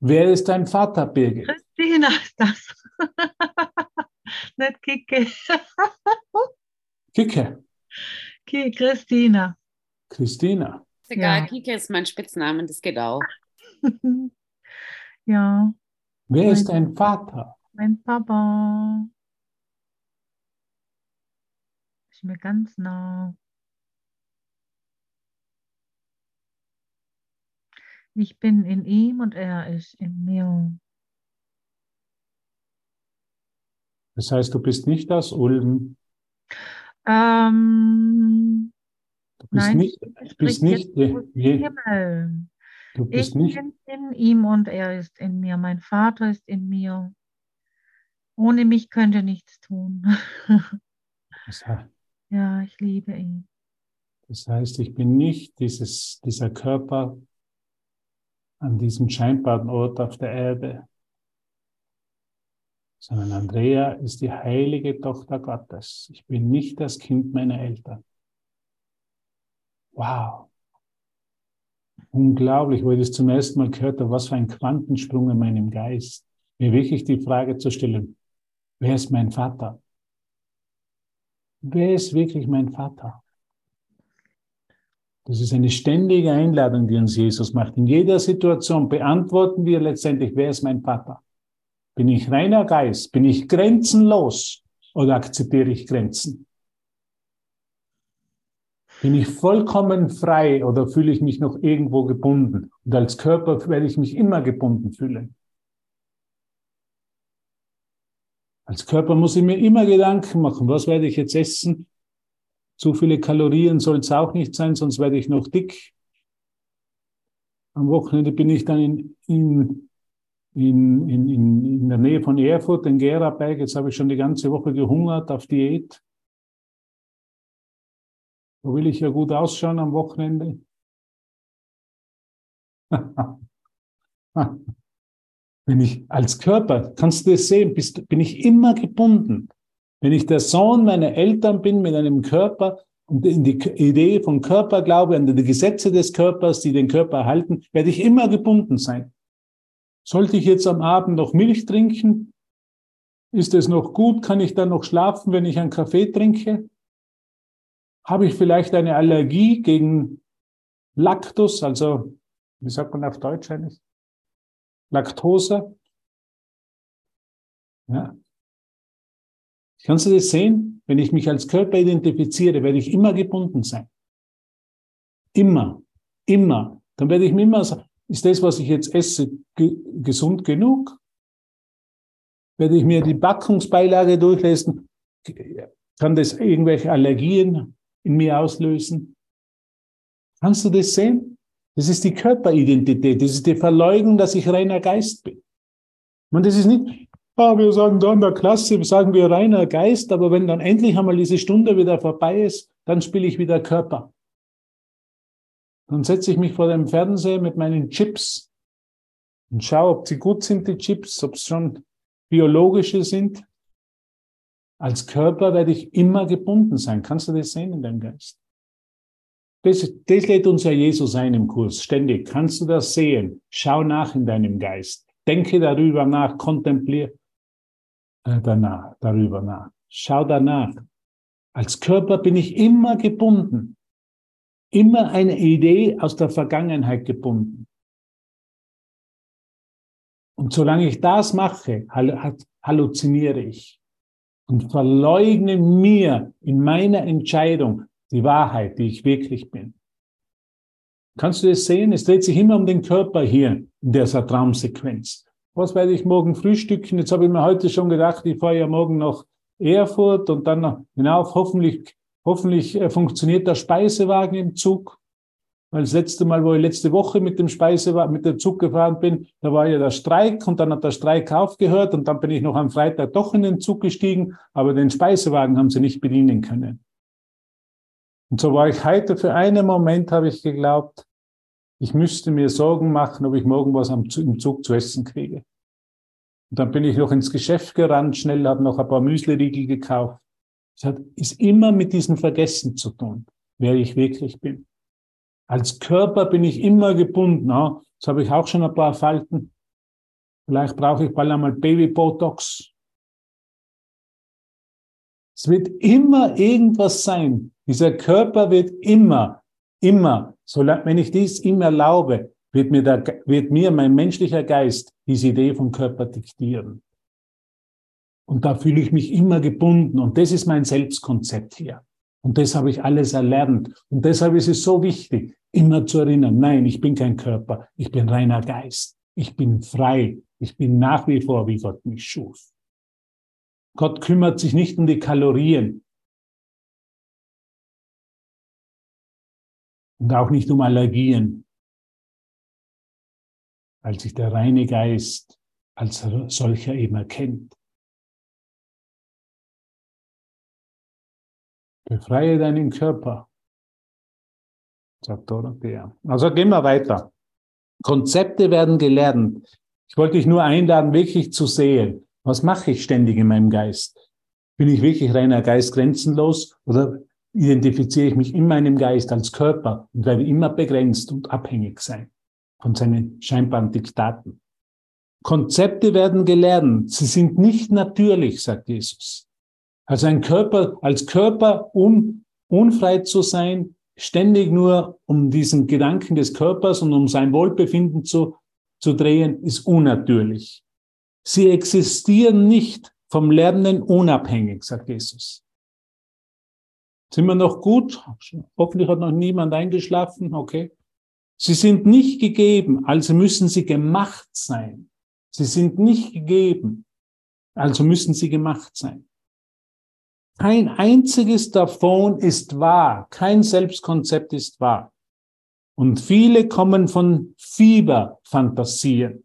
Wer ist dein Vater, Birgit? Christina ist das. Nicht Kike. Kike. Christina. Christina. Ist egal, Ja. Kike ist mein Spitzname, das geht auch. ja, Wer ist dein Vater? mein Papa. Ist mir ganz nah. Ich bin in ihm und er ist in mir. Das heißt, du bist nicht aus Ulm. Ähm, Du bist Nein, nicht, ich bist nicht, je, du Ich bist nicht, bin in ihm und er ist in mir. Mein Vater ist in mir. Ohne mich könnte nichts tun. das heißt, ja, ich liebe ihn. das heißt, ich bin nicht dieses, dieser Körper an diesem scheinbaren Ort auf der Erde. sondern Andrea ist die heilige Tochter Gottes. Ich bin nicht das Kind meiner Eltern. Wow. Unglaublich, wo ich das zum ersten Mal gehört habe, was für ein Quantensprung in meinem Geist. Mir wirklich die Frage zu stellen, wer ist mein Vater? Wer ist wirklich mein Vater? Das ist eine ständige Einladung, die uns Jesus macht. In jeder Situation beantworten wir letztendlich, wer ist mein Vater? Bin ich reiner Geist? Bin ich grenzenlos? Oder akzeptiere ich Grenzen? Bin ich vollkommen frei oder fühle ich mich noch irgendwo gebunden? Und als Körper werde ich mich immer gebunden fühlen. Als Körper muss ich mir immer Gedanken machen, was werde ich jetzt essen? Zu viele Kalorien soll es auch nicht sein, sonst werde ich noch dick. Am Wochenende bin ich dann in, in, in, in, in der Nähe von Erfurt, in Geraberg. Jetzt habe ich schon die ganze Woche gehungert auf Diät. Wo will ich ja gut ausschauen am Wochenende? Wenn ich als Körper, kannst du das sehen, bist, bin ich immer gebunden. Wenn ich der Sohn meiner Eltern bin mit einem Körper und in die Idee vom Körper glaube, an die Gesetze des Körpers, die den Körper erhalten, werde ich immer gebunden sein. Sollte ich jetzt am Abend noch Milch trinken? Ist es noch gut? Kann ich dann noch schlafen, wenn ich einen Kaffee trinke? Habe ich vielleicht eine Allergie gegen Lactus, also wie sagt man auf Deutsch eigentlich? Laktose? Ja, Kannst du das sehen? Wenn ich mich als Körper identifiziere, werde ich immer gebunden sein. Immer, immer. Dann werde ich mir immer sagen, ist das, was ich jetzt esse, ge gesund genug? Werde ich mir die Backungsbeilage durchlesen? Kann das irgendwelche Allergien in mir auslösen? Kannst du das sehen? Das ist die Körperidentität. Das ist die Verleugnung, dass ich reiner Geist bin. Und das ist nicht, Ah, wir sagen da in der Klasse, sagen wir reiner Geist, aber wenn dann endlich einmal diese Stunde wieder vorbei ist, dann spiele ich wieder Körper. Dann setze ich mich vor dem Fernseher mit meinen Chips und schaue, ob sie gut sind, die Chips, ob es schon biologische sind. Als Körper werde ich immer gebunden sein. Kannst du das sehen in deinem Geist? Das, das lädt uns ja Jesus ein im Kurs, ständig. Kannst du das sehen? Schau nach in deinem Geist. Denke darüber nach, kontempliere danach, darüber nach. Schau danach. Als Körper bin ich immer gebunden. Immer eine Idee aus der Vergangenheit gebunden. Und solange ich das mache, halluziniere ich und verleugne mir in meiner Entscheidung die Wahrheit, die ich wirklich bin. Kannst du das sehen? Es dreht sich immer um den Körper hier in dieser Traumsequenz was werde ich morgen frühstücken? Jetzt habe ich mir heute schon gedacht, ich fahre ja morgen nach Erfurt und dann hinauf. Hoffentlich, hoffentlich äh, funktioniert der Speisewagen im Zug. Weil das letzte Mal, wo ich letzte Woche mit dem Speisewagen, mit dem Zug gefahren bin, da war ja der Streik und dann hat der Streik aufgehört und dann bin ich noch am Freitag doch in den Zug gestiegen, aber den Speisewagen haben sie nicht bedienen können. Und so war ich heute für einen Moment, habe ich geglaubt, ich müsste mir Sorgen machen, ob ich morgen was im Zug zu essen kriege. Und dann bin ich noch ins Geschäft gerannt, schnell, habe noch ein paar Müsliriegel gekauft. Es hat, ist immer mit diesem Vergessen zu tun, wer ich wirklich bin. Als Körper bin ich immer gebunden. Ja? Jetzt habe ich auch schon ein paar Falten. Vielleicht brauche ich bald einmal Baby-Botox. Es wird immer irgendwas sein. Dieser Körper wird immer, immer Solange, wenn ich dies ihm erlaube, wird mir, der, wird mir mein menschlicher Geist diese Idee vom Körper diktieren. Und da fühle ich mich immer gebunden. Und das ist mein Selbstkonzept hier. Und das habe ich alles erlernt. Und deshalb ist es so wichtig, immer zu erinnern, nein, ich bin kein Körper, ich bin reiner Geist. Ich bin frei. Ich bin nach wie vor, wie Gott mich schuf. Gott kümmert sich nicht um die Kalorien. Und auch nicht um Allergien, weil sich der reine Geist als solcher eben erkennt. Befreie deinen Körper, sagt Dorothea. Also gehen wir weiter. Konzepte werden gelernt. Ich wollte dich nur einladen, wirklich zu sehen. Was mache ich ständig in meinem Geist? Bin ich wirklich reiner Geist grenzenlos oder identifiziere ich mich in meinem Geist als Körper und werde immer begrenzt und abhängig sein von seinen scheinbaren Diktaten? Konzepte werden gelernt. Sie sind nicht natürlich, sagt Jesus. Also ein Körper, als Körper, um unfrei zu sein, ständig nur um diesen Gedanken des Körpers und um sein Wohlbefinden zu, zu drehen, ist unnatürlich. Sie existieren nicht vom Lernen unabhängig, sagt Jesus. Sind wir noch gut? Hoffentlich hat noch niemand eingeschlafen. Okay. Sie sind nicht gegeben, also müssen sie gemacht sein. Sie sind nicht gegeben, also müssen sie gemacht sein. Kein einziges davon ist wahr. Kein Selbstkonzept ist wahr. Und viele kommen von Fieberfantasien,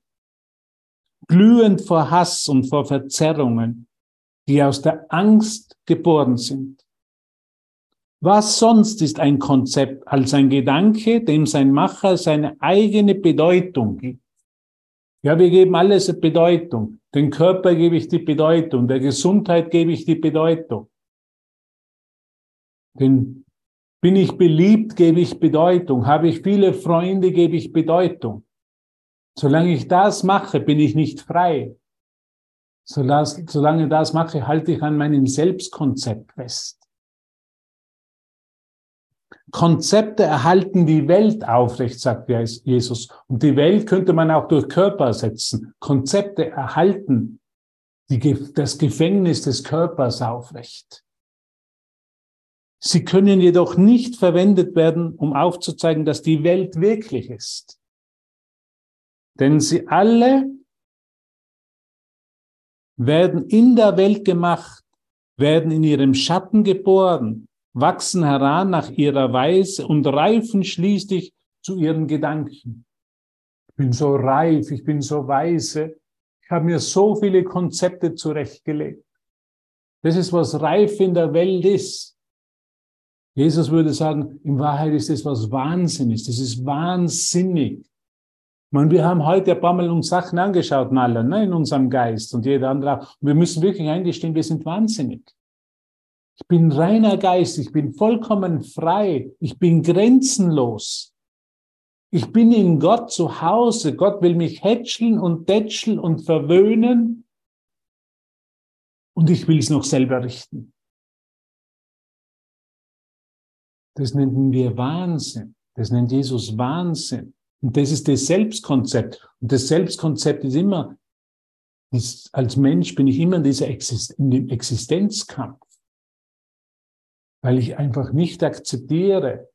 glühend vor Hass und vor Verzerrungen, die aus der Angst geboren sind. Was sonst ist ein Konzept als ein Gedanke, dem sein Macher seine eigene Bedeutung gibt? Ja, wir geben alles Bedeutung. Den Körper gebe ich die Bedeutung, der Gesundheit gebe ich die Bedeutung. Denn bin ich beliebt, gebe ich Bedeutung. Habe ich viele Freunde, gebe ich Bedeutung. Solange ich das mache, bin ich nicht frei. Solange das mache, halte ich an meinem Selbstkonzept fest. Konzepte erhalten die Welt aufrecht, sagt Jesus. Und die Welt könnte man auch durch Körper ersetzen. Konzepte erhalten die, das Gefängnis des Körpers aufrecht. Sie können jedoch nicht verwendet werden, um aufzuzeigen, dass die Welt wirklich ist. Denn sie alle werden in der Welt gemacht, werden in ihrem Schatten geboren, wachsen heran nach ihrer Weise und reifen schließlich zu ihren Gedanken. Ich bin so reif, ich bin so weise, ich habe mir so viele Konzepte zurechtgelegt. Das ist, was reif in der Welt ist. Jesus würde sagen, in Wahrheit ist das was Wahnsinniges. Das ist wahnsinnig. meine, wir haben heute ein paar Mal uns Sachen angeschaut, alle, ne, in unserem Geist und jeder andere. Und wir müssen wirklich eingestehen, wir sind wahnsinnig. Ich bin reiner Geist, ich bin vollkommen frei, ich bin grenzenlos. Ich bin in Gott zu Hause. Gott will mich hätscheln und tätscheln und verwöhnen. Und ich will es noch selber richten. Das nennen wir Wahnsinn. Das nennt Jesus Wahnsinn. Und das ist das Selbstkonzept. Und das Selbstkonzept ist immer, ist, als Mensch bin ich immer in, dieser Exist in dem Existenzkampf, weil ich einfach nicht akzeptiere,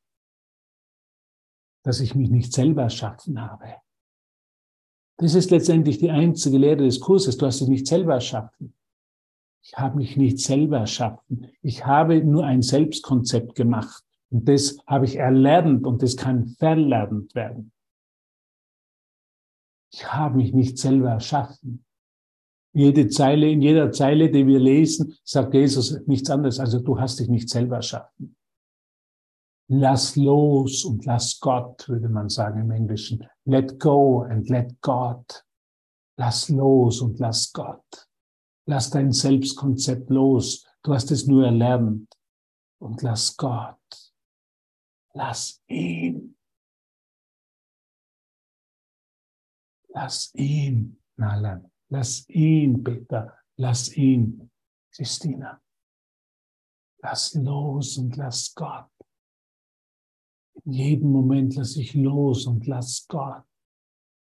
dass ich mich nicht selber erschaffen habe. Das ist letztendlich die einzige Lehre des Kurses. Du hast dich nicht selber erschaffen. Ich habe mich nicht selber erschaffen. Ich habe nur ein Selbstkonzept gemacht. Und das habe ich erlernt und das kann verlernt werden. Ich habe mich nicht selber erschaffen. Jede Zeile, in jeder Zeile, die wir lesen, sagt Jesus nichts anderes. Also du hast dich nicht selber erschaffen. Lass los und lass Gott, würde man sagen im Englischen. Let go and let God. Lass los und lass Gott. Lass dein Selbstkonzept los. Du hast es nur erlernt. Und lass Gott. Lass ihn. Lass ihn, Nalan. Lass ihn, Peter. Lass ihn, Christina. Lass los und lass Gott. In jedem Moment lasse ich los und lass Gott.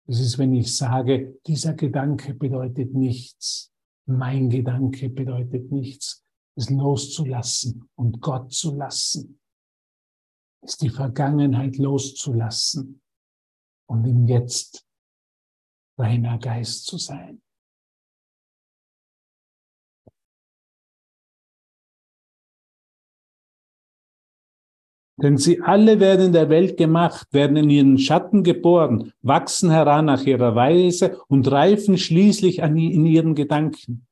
Das ist, wenn ich sage, dieser Gedanke bedeutet nichts. Mein Gedanke bedeutet nichts. Es loszulassen und Gott zu lassen ist die Vergangenheit loszulassen und im Jetzt reiner Geist zu sein. Denn sie alle werden in der Welt gemacht, werden in ihren Schatten geboren, wachsen heran nach ihrer Weise und reifen schließlich an, in ihren Gedanken.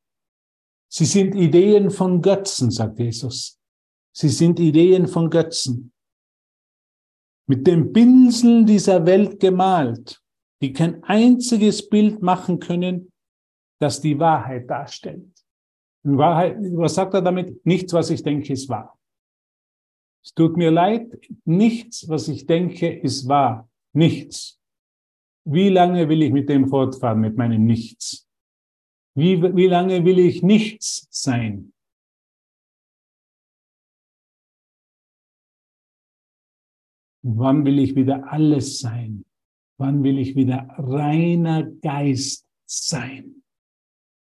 Sie sind Ideen von Götzen, sagt Jesus. Sie sind Ideen von Götzen mit dem Pinsel dieser Welt gemalt, die kein einziges Bild machen können, das die Wahrheit darstellt. In Wahrheit, was sagt er damit? Nichts, was ich denke, ist wahr. Es tut mir leid, nichts, was ich denke, ist wahr. Nichts. Wie lange will ich mit dem fortfahren, mit meinem Nichts? Wie, wie lange will ich nichts sein? Wann will ich wieder alles sein? Wann will ich wieder reiner Geist sein?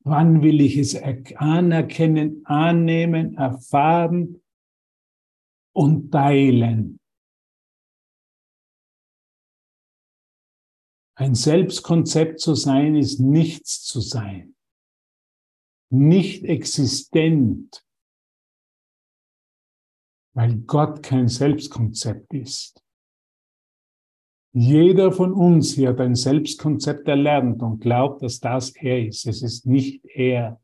Wann will ich es anerkennen, annehmen, erfahren und teilen? Ein Selbstkonzept zu sein ist nichts zu sein, nicht existent, weil Gott kein Selbstkonzept ist. Jeder von uns hier hat ein Selbstkonzept erlernt und glaubt, dass das er ist. Es ist nicht er.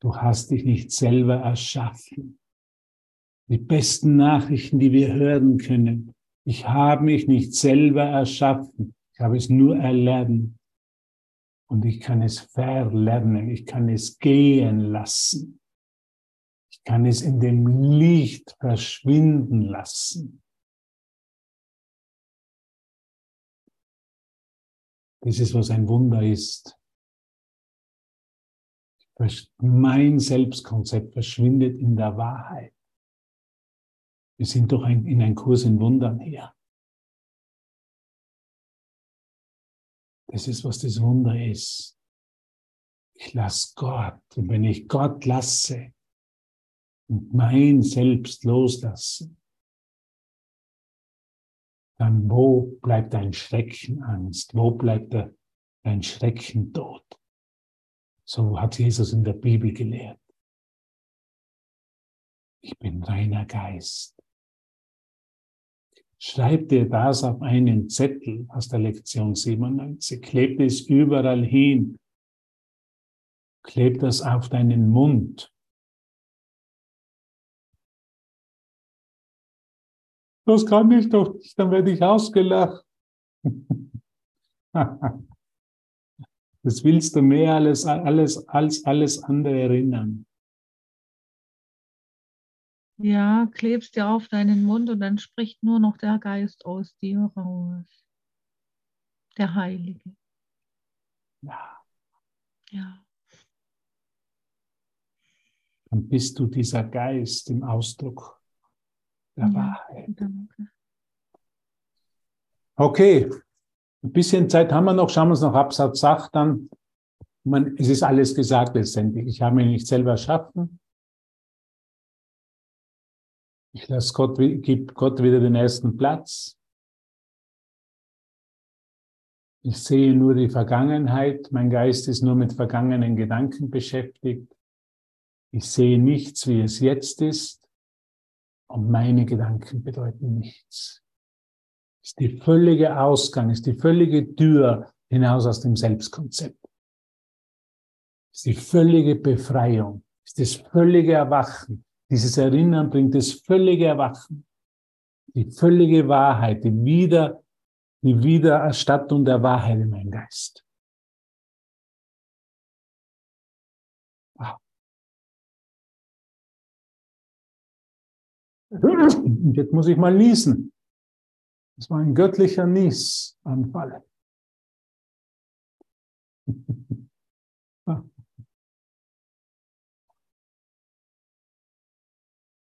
Du hast dich nicht selber erschaffen. Die besten Nachrichten, die wir hören können. Ich habe mich nicht selber erschaffen. Ich habe es nur erlernt. Und ich kann es verlernen. Ich kann es gehen lassen. Ich kann es in dem Licht verschwinden lassen. Das ist, was ein Wunder ist. Mein Selbstkonzept verschwindet in der Wahrheit. Wir sind doch ein, in einem Kurs in Wundern hier. Das ist, was das Wunder ist. Ich lasse Gott. Und wenn ich Gott lasse und mein Selbst loslasse, dann wo bleibt dein Schrecken Angst? Wo bleibt dein Schrecken Tod? So hat Jesus in der Bibel gelehrt. Ich bin reiner Geist. Schreib dir das auf einen Zettel aus der Lektion 97. Kleb es überall hin. Kleb das auf deinen Mund. Das kann ich doch nicht, dann werde ich ausgelacht. Das willst du mehr alles, alles, als alles andere erinnern. Ja, klebst dir auf deinen Mund und dann spricht nur noch der Geist aus dir raus. Der Heilige. Ja. Ja. Dann bist du dieser Geist im Ausdruck der Wahrheit. Danke. Okay, ein bisschen Zeit haben wir noch. Schauen wir uns noch Absatz 8 an. Man, es ist alles gesagt letztendlich. Ich habe mich nicht selber erschaffen. Ich lasse Gott, gib Gott wieder den ersten Platz. Ich sehe nur die Vergangenheit. Mein Geist ist nur mit vergangenen Gedanken beschäftigt. Ich sehe nichts, wie es jetzt ist. Und meine Gedanken bedeuten nichts. Ist die völlige Ausgang, ist die völlige Tür hinaus aus dem Selbstkonzept. Ist die völlige Befreiung, ist das völlige Erwachen, dieses Erinnern bringt das völlige Erwachen, die völlige Wahrheit, die, Wieder, die Wiedererstattung der Wahrheit in meinem Geist. Und jetzt muss ich mal niesen. Das war ein göttlicher Niesanfall.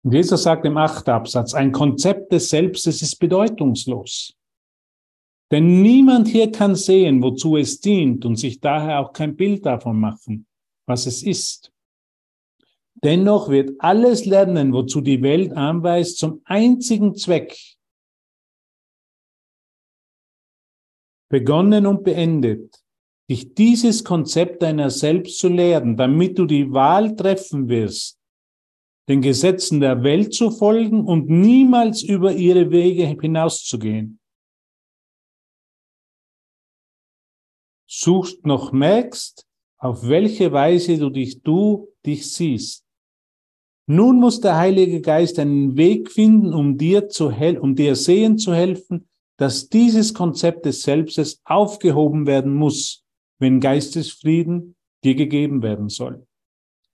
Und Jesus sagt im achten Absatz, ein Konzept des Selbstes ist bedeutungslos. Denn niemand hier kann sehen, wozu es dient und sich daher auch kein Bild davon machen, was es ist. Dennoch wird alles Lernen, wozu die Welt anweist, zum einzigen Zweck begonnen und beendet, dich dieses Konzept deiner selbst zu lehren, damit du die Wahl treffen wirst, den Gesetzen der Welt zu folgen und niemals über ihre Wege hinauszugehen. Suchst noch merkst, auf welche Weise du dich, du dich siehst. Nun muss der Heilige Geist einen Weg finden, um dir zu um dir sehen zu helfen, dass dieses Konzept des Selbstes aufgehoben werden muss, wenn Geistesfrieden dir gegeben werden soll.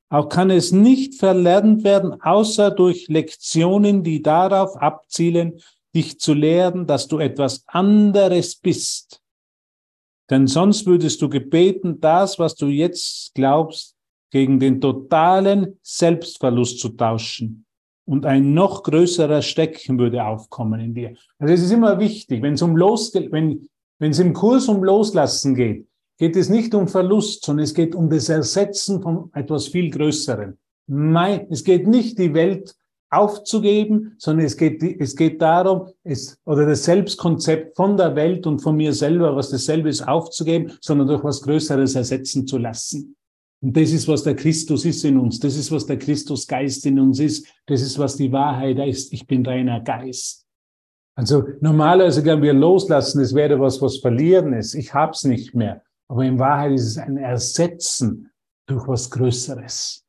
Auch kann es nicht verlernt werden, außer durch Lektionen, die darauf abzielen, dich zu lehren, dass du etwas anderes bist. Denn sonst würdest du gebeten, das, was du jetzt glaubst, gegen den totalen Selbstverlust zu tauschen. Und ein noch größerer Stecken würde aufkommen in dir. Also es ist immer wichtig, wenn es um Los, wenn, wenn es im Kurs um Loslassen geht, geht es nicht um Verlust, sondern es geht um das Ersetzen von etwas viel Größerem. Es geht nicht die Welt aufzugeben, sondern es geht, es geht darum, es, oder das Selbstkonzept von der Welt und von mir selber, was dasselbe ist, aufzugeben, sondern durch was Größeres ersetzen zu lassen. Und das ist, was der Christus ist in uns. Das ist, was der Christusgeist in uns ist. Das ist, was die Wahrheit ist. Ich bin reiner Geist. Also normalerweise können wir loslassen, es wäre was, was verlieren ist. Ich hab's nicht mehr. Aber in Wahrheit ist es ein Ersetzen durch was Größeres.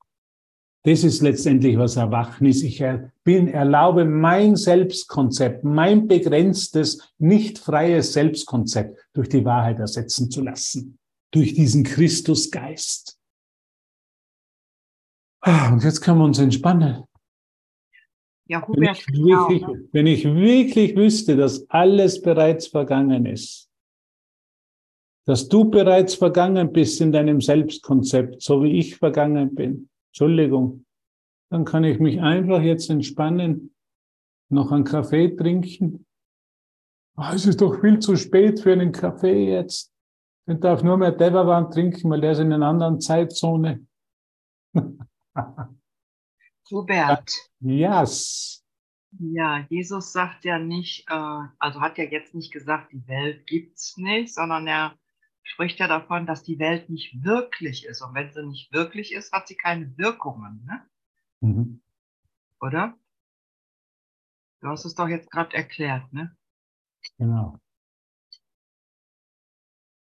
Das ist letztendlich, was Erwachen ist. Ich bin, erlaube mein Selbstkonzept, mein begrenztes, nicht freies Selbstkonzept durch die Wahrheit ersetzen zu lassen. Durch diesen Christusgeist. Ah, und jetzt können wir uns entspannen. Ja, wenn, ich wirklich, wenn ich wirklich wüsste, dass alles bereits vergangen ist, dass du bereits vergangen bist in deinem Selbstkonzept, so wie ich vergangen bin. Entschuldigung. Dann kann ich mich einfach jetzt entspannen, noch einen Kaffee trinken. Oh, es ist doch viel zu spät für einen Kaffee jetzt. Ich darf nur mehr Devavan trinken, weil der ist in einer anderen Zeitzone. Hubert. Yes. Ja, Jesus sagt ja nicht, äh, also hat ja jetzt nicht gesagt, die Welt gibt's nicht, sondern er spricht ja davon, dass die Welt nicht wirklich ist. Und wenn sie nicht wirklich ist, hat sie keine Wirkungen. Ne? Mhm. Oder? Du hast es doch jetzt gerade erklärt, ne? Genau.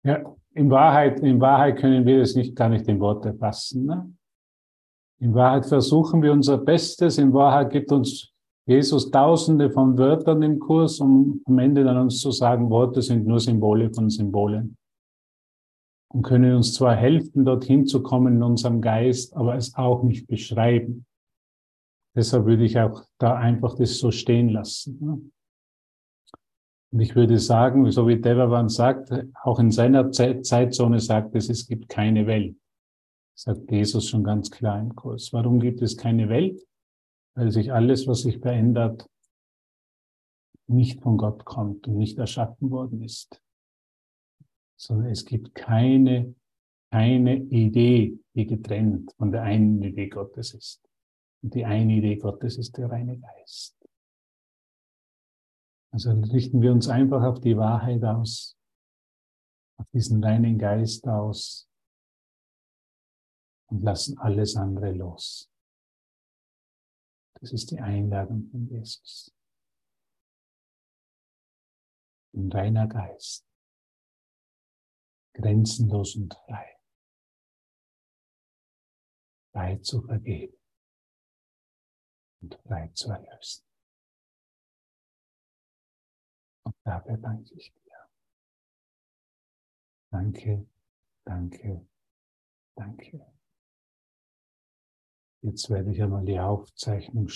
Ja, in Wahrheit, in Wahrheit können wir es nicht gar nicht in Worte fassen. Ne? In Wahrheit versuchen wir unser Bestes. In Wahrheit gibt uns Jesus tausende von Wörtern im Kurs, um am Ende dann uns zu sagen, Worte sind nur Symbole von Symbolen und können uns zwar helfen, dorthin zu kommen in unserem Geist, aber es auch nicht beschreiben. Deshalb würde ich auch da einfach das so stehen lassen. Ne? Und ich würde sagen, so wie Devavan sagt, auch in seiner Zeitzone sagt es, es gibt keine Welt. Sagt Jesus schon ganz klar im Kurs. Warum gibt es keine Welt? Weil sich alles, was sich verändert, nicht von Gott kommt und nicht erschaffen worden ist sondern es gibt keine, keine Idee, die getrennt von der einen Idee Gottes ist. Und die eine Idee Gottes ist der reine Geist. Also richten wir uns einfach auf die Wahrheit aus, auf diesen reinen Geist aus und lassen alles andere los. Das ist die Einladung von Jesus. Ein reiner Geist grenzenlos und frei. Frei zu vergeben und frei zu erlösen. Und dafür danke ich dir. Danke, danke, danke. Jetzt werde ich einmal die Aufzeichnung